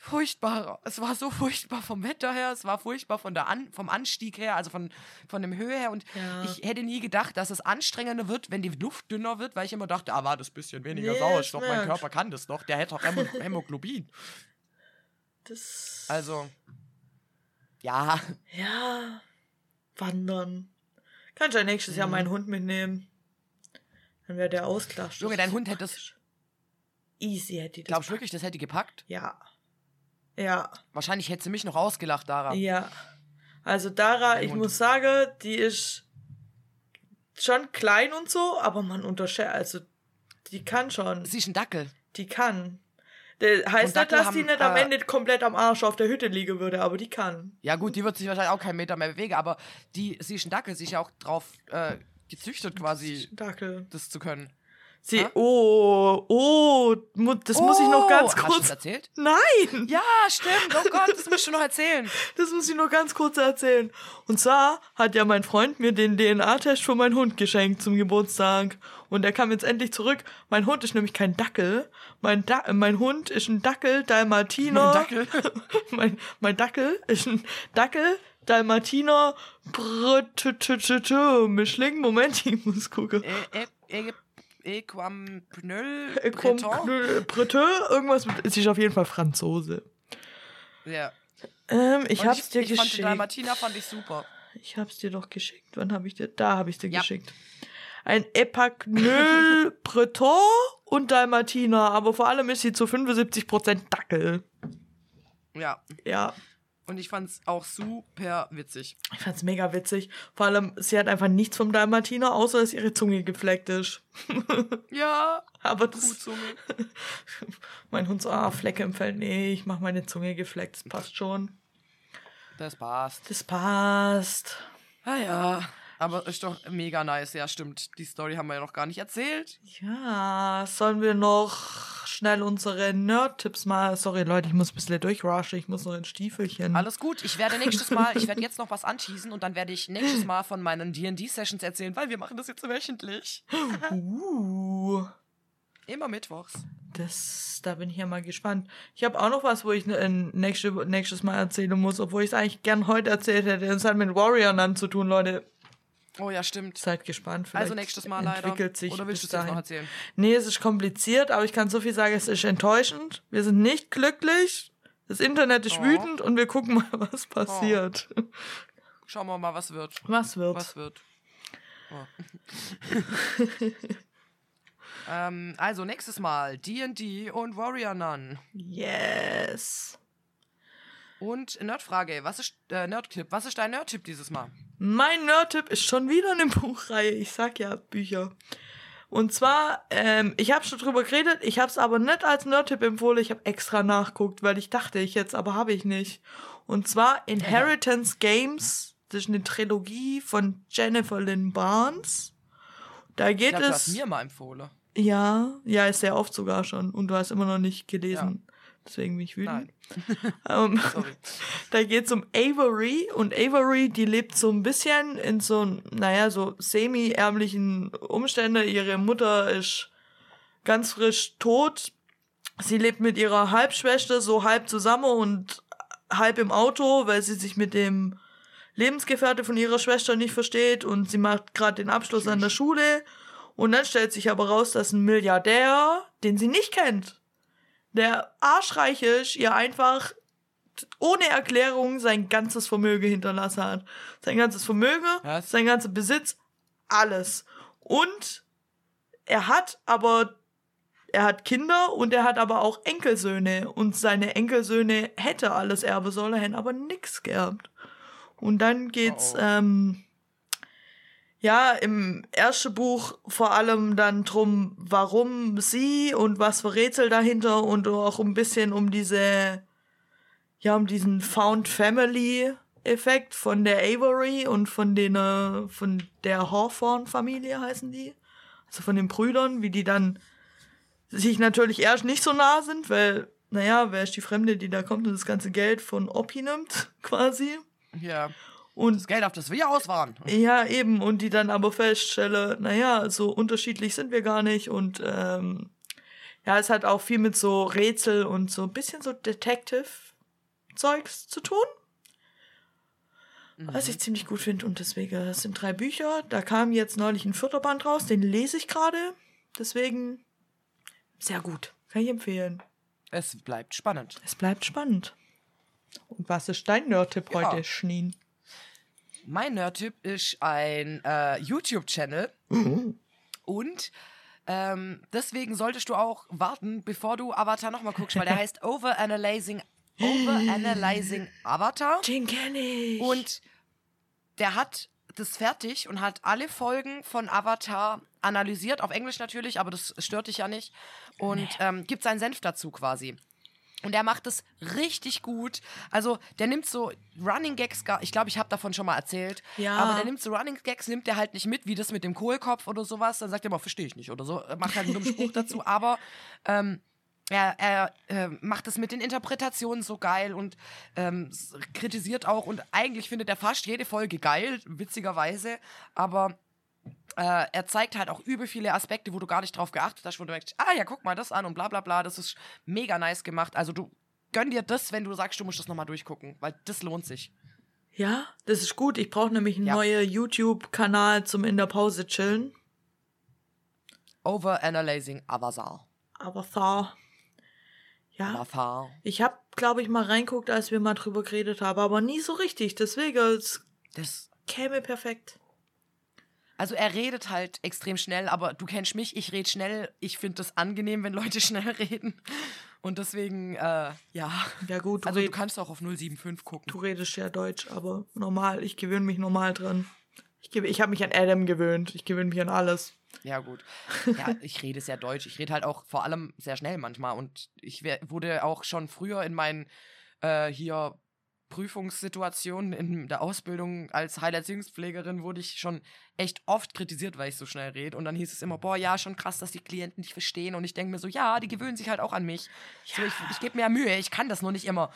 furchtbar. Es war so furchtbar vom Wetter her, es war furchtbar von der An vom Anstieg her, also von, von dem Höhe her. Und Ja. ich hätte nie gedacht, dass es anstrengender wird, wenn die Luft dünner wird, weil ich immer dachte, ah, war das bisschen weniger Nee, Sauerstoff, mein. Körper kann das doch, der hätte doch Hämo Hämoglobin. Das, Also, ja, ja, wandern. Kannst ja nächstes Jahr meinen Hund mitnehmen. Dann wäre der ausklatscht. Mhm. Junge, dein Hund hätte das, Easy hätte ich das. glaubst du wirklich, das hätte gepackt? Ja. Ja. Wahrscheinlich hätte sie mich noch ausgelacht, Dara. Ja. Also Dara, ich Hund. muss sagen, die ist schon klein und so, aber man unterschätzt, also die kann schon. Sie ist ein Dackel. Die kann. Der heißt nicht, dass die nicht am äh, Ende komplett am Arsch auf der Hütte liegen würde, aber die kann. Ja gut, die wird sich wahrscheinlich auch keinen Meter mehr bewegen, aber die, sie ist ein Dackel, sie ist ja auch drauf äh, gezüchtet quasi, Dackel. das zu können. Sie, Ha? oh, oh, das muss ich noch ganz Oh, Hast du kurz. das erzählt? Nein! Ja, stimmt. Oh Gott, das musst du noch erzählen. Das muss ich nur ganz kurz erzählen. Und zwar hat ja mein Freund mir den DNA-Test für meinen Hund geschenkt zum Geburtstag. Und der kam jetzt endlich zurück. Mein Hund ist nämlich kein Dackel. Mein, da mein Hund ist ein Dackel, Dalmatiner. Mein Dackel. mein, mein Dackel ist ein Dackel, Dalmatiner, Mischling. Moment, ich muss gucken. Äh, äh, Equampnöl. Breton? Breton, irgendwas mit, es ist auf jeden Fall Franzose. Ja. Ähm, ich Und hab's dir ich fand geschickt. Dalmatiner fand ich super. Ich hab's dir doch geschickt. Wann habe ich dir? Da habe ich dir Ja. geschickt. Ein Epagneul Breton und Dalmatiner, aber vor allem ist sie zu 75% Dackel. Ja. Ja. Und ich fand's auch super witzig. Ich fand's mega witzig. Vor allem, sie hat einfach nichts vom Dalmatiner, außer dass ihre Zunge gefleckt ist. Ja. Aber das. Kuhzunge. mein Hund so, ah, Flecke im Feld. Nee, ich mach meine Zunge gefleckt. Das passt schon. Das passt. Das passt. Ah ja. Aber ist doch mega nice. Ja, stimmt. Die Story haben wir ja noch gar nicht erzählt. Ja, sollen wir noch schnell unsere Nerd-Tipps mal. Sorry, Leute, ich muss ein bisschen durchrushen. Ich muss noch in Stiefelchen. Alles gut. Ich werde nächstes Mal, ich werde jetzt noch was anschießen und dann werde ich nächstes Mal von meinen D&D-Sessions erzählen, weil wir machen das jetzt wöchentlich. Uh, Immer mittwochs. das, da bin ich ja mal gespannt. Ich habe auch noch was, wo ich äh, nächste, nächstes Mal erzählen muss, obwohl ich es eigentlich gern heute erzählt hätte. Es hat mit Warrior dann zu tun, Leute. Oh ja, stimmt. Seid gespannt. Vielleicht Also nächstes Mal leider. entwickelt sich Oder willst du es dahin. noch erzählen? Nee, es ist kompliziert, aber ich kann so viel sagen, es ist enttäuschend. Wir sind nicht glücklich. Das Internet ist Oh. wütend und wir gucken mal, was passiert. Schauen wir mal, was wird. Was wird? Was wird. Oh. ähm, also nächstes Mal D&D und Warrior Nun. Yes. Und Nerdfrage, was ist äh, Nerdtipp? Was ist dein Nerdtipp dieses Mal? Mein Nerd-Tipp ist schon wieder eine Buchreihe. Ich sag ja Bücher. Und zwar, ähm, ich habe schon drüber geredet, ich habe es aber nicht als Nerd-Tipp empfohlen, ich habe extra nachguckt, weil ich dachte ich jetzt, aber habe ich nicht. Und zwar Inheritance Games, das ist eine Trilogie von Jennifer Lynn Barnes. Da Ich geht glaube, du hast es. mir mal empfohlen. Ja, ja, ist sehr oft sogar schon. Und du hast immer noch nicht gelesen. Deswegen bin ich wütend. Ähm, da geht es um Avery und Avery, die lebt so ein bisschen in so, naja, so semi-ärmlichen Umständen. Ihre Mutter ist ganz frisch tot. Sie lebt mit ihrer Halbschwester so halb zusammen und halb im Auto, weil sie sich mit dem Lebensgefährte von ihrer Schwester nicht versteht und sie macht gerade den Abschluss an der Schule. Und dann stellt sich aber raus, dass ein Milliardär, den sie nicht kennt, der arschreich ist, ihr einfach ohne Erklärung sein ganzes Vermögen hinterlassen hat. Sein ganzes Vermögen, Was? sein ganzer Besitz, alles. Und er hat aber, er hat Kinder und er hat aber auch Enkelsöhne. Und seine Enkelsöhne hätte alles erbe sollen, aber nix geerbt. Und dann geht's, Oh, oh. ähm, ja, im ersten Buch vor allem dann drum, warum sie und was für Rätsel dahinter und auch ein bisschen um diese, ja, um diesen Found Family Effekt von der Avery und von den, äh, von der Hawthorne Familie heißen die. Also von den Brüdern, wie die dann sich natürlich erst nicht so nah sind, weil, naja, wer ist die Fremde, die da kommt und das ganze Geld von Oppi nimmt, quasi. Ja. Und Das Geld, auf das wir aus waren. ja, eben, und die dann aber feststelle, naja, so unterschiedlich sind wir gar nicht und ähm, ja, es hat auch viel mit so Rätsel und so ein bisschen so Detective-Zeugs zu tun. Was ich ziemlich gut finde und deswegen, das sind drei Bücher. Da kam jetzt neulich ein vierter Band raus, den lese ich gerade. Deswegen sehr gut. Kann ich empfehlen. Es bleibt spannend. Es bleibt spannend. Und was ist dein Nerd-Tipp Ja. heute, Schneen? Mein Nerd-Tipp ist ein äh, YouTube-Channel. Und ähm, deswegen solltest du auch warten, bevor du Avatar nochmal guckst, weil der heißt Overanalyzing, Overanalyzing Avatar. Den kenne ich. Und der hat das fertig und hat alle Folgen von Avatar analysiert, auf Englisch natürlich, aber das stört dich ja nicht. Und ähm, gibt seinen Senf dazu quasi. Und er macht es richtig gut. Also, der nimmt so Running Gags, gar- ich glaube, ich habe davon schon mal erzählt. Ja. Aber der nimmt so Running Gags, nimmt der halt nicht mit, wie das mit dem Kohlkopf oder sowas. Dann sagt er mal, verstehe ich nicht oder so. Er Macht halt einen dummen Spruch dazu. Aber ähm, er, er äh, macht es mit den Interpretationen so geil und ähm, kritisiert auch. Und eigentlich findet er fast jede Folge geil, witzigerweise. Aber äh, er zeigt halt auch übel viele Aspekte, wo du gar nicht drauf geachtet hast, wo du denkst, ah ja, guck mal das an und bla bla bla. Das ist mega nice gemacht. Also du gönn dir das, wenn du sagst, du musst das nochmal durchgucken, weil das lohnt sich. Ja, das ist gut. Ich brauche nämlich einen Ja. neuen YouTube-Kanal zum in der Pause chillen. Overanalyzing Avatar. Thor. Ja, Avatar. ich habe, glaube ich, mal reinguckt, als wir mal drüber geredet haben, aber nie so richtig. Deswegen, es Das, käme perfekt. Also er redet halt extrem schnell, aber du kennst mich, ich rede schnell. Ich finde das angenehm, wenn Leute schnell reden. Und deswegen, äh, ja. Ja gut, du, Also du kannst auch auf 075 gucken. du redest ja Deutsch, aber normal, ich gewöhne mich normal dran. Ich, ich habe mich an Adam gewöhnt. Ich gewöhne mich an alles. Ja, gut. Ja, ich rede sehr deutsch. Ich rede halt auch vor allem sehr schnell manchmal. Und ich wurde auch schon früher in meinen äh, hier Prüfungssituationen in der Ausbildung als Heilerziehungspflegerin wurde ich schon echt oft kritisiert, weil ich so schnell rede. Und dann hieß es immer, boah, ja, schon krass, dass die Klienten dich verstehen. Und ich denke mir so, ja, die gewöhnen sich halt auch an mich. So, ich ich gebe mir ja Mühe, ich kann das nur nicht immer.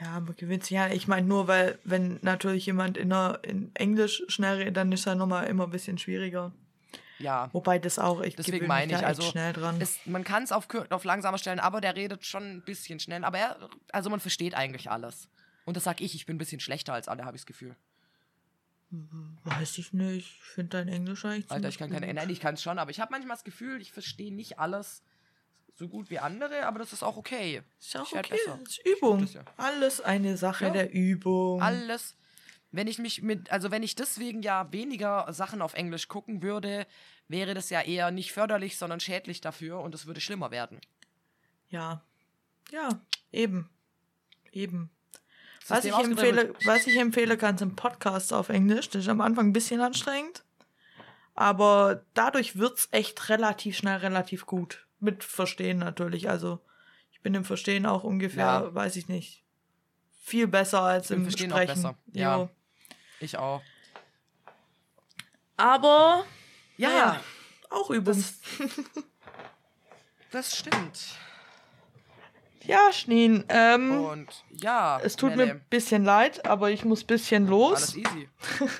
Ja, man gewöhnt sich ja. Ich meine nur, weil wenn natürlich jemand in, der, in Englisch schnell redet, dann ist er nochmal immer ein bisschen schwieriger. Ja. Wobei das auch, ich Deswegen meine mich ich, also schnell dran. Es, man kann es auf, auf langsamer stellen, aber der redet schon ein bisschen schnell. Aber er, also man versteht eigentlich alles. Und das sag ich, ich bin ein bisschen schlechter als alle, habe ich das Gefühl. Weiß ich nicht. Ich finde dein Englisch eigentlich Alter, ich kann keine, gut. nein, ich kann es schon, aber ich habe manchmal das Gefühl, ich verstehe nicht alles so gut wie andere, aber das ist auch okay. Ist ja auch Ich okay. besser. Das ist Übung. Ja. Alles eine Sache Ja. der Übung. Alles. Wenn ich mich mit, also wenn ich deswegen ja weniger Sachen auf Englisch gucken würde, wäre das ja eher nicht förderlich, sondern schädlich dafür und es würde schlimmer werden. Ja. Ja, eben. Eben. Was ich, empfehle, was ich empfehle kann, sind Podcasts auf Englisch. Das ist am Anfang ein bisschen anstrengend. Aber dadurch wird's echt relativ schnell relativ gut. Mit Verstehen natürlich. Also ich bin im Verstehen auch ungefähr, Ja. weiß ich nicht, viel besser als Im im, Verstehen auch Sprechen. besser, ja. Jo. Ich auch. Aber Ja, naja, auch Übung. Das- das stimmt. Ja, Schneen. Ähm, Und ja, es tut mir ein bisschen leid, aber ich muss ein bisschen los. alles easy.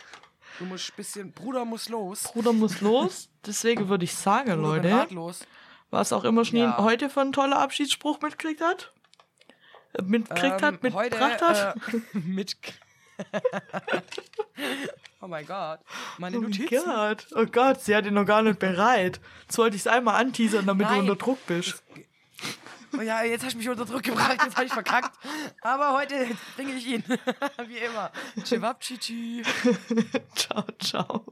Du musst ein bisschen, Bruder muss los. Bruder muss los. Deswegen würde ich sagen, Bruder, Leute, was auch immer Schneen Ja. heute für einen tollen Abschiedsspruch mitgekriegt hat. Äh, Mitgekriegt hat, Ähm, heute, mitgebracht hat. Äh, mit. oh mein Gott. Meine oh Notizen. Gott. Oh Gott, sie hat ihn noch gar nicht bereit. Jetzt wollte ich es einmal anteasern, damit Nein. du unter Druck bist. Und ja, jetzt hast du mich unter Druck gebracht, jetzt habe ich verkackt. Aber heute bringe ich ihn. Wie immer. Chewab, tschi. ciao, ciao.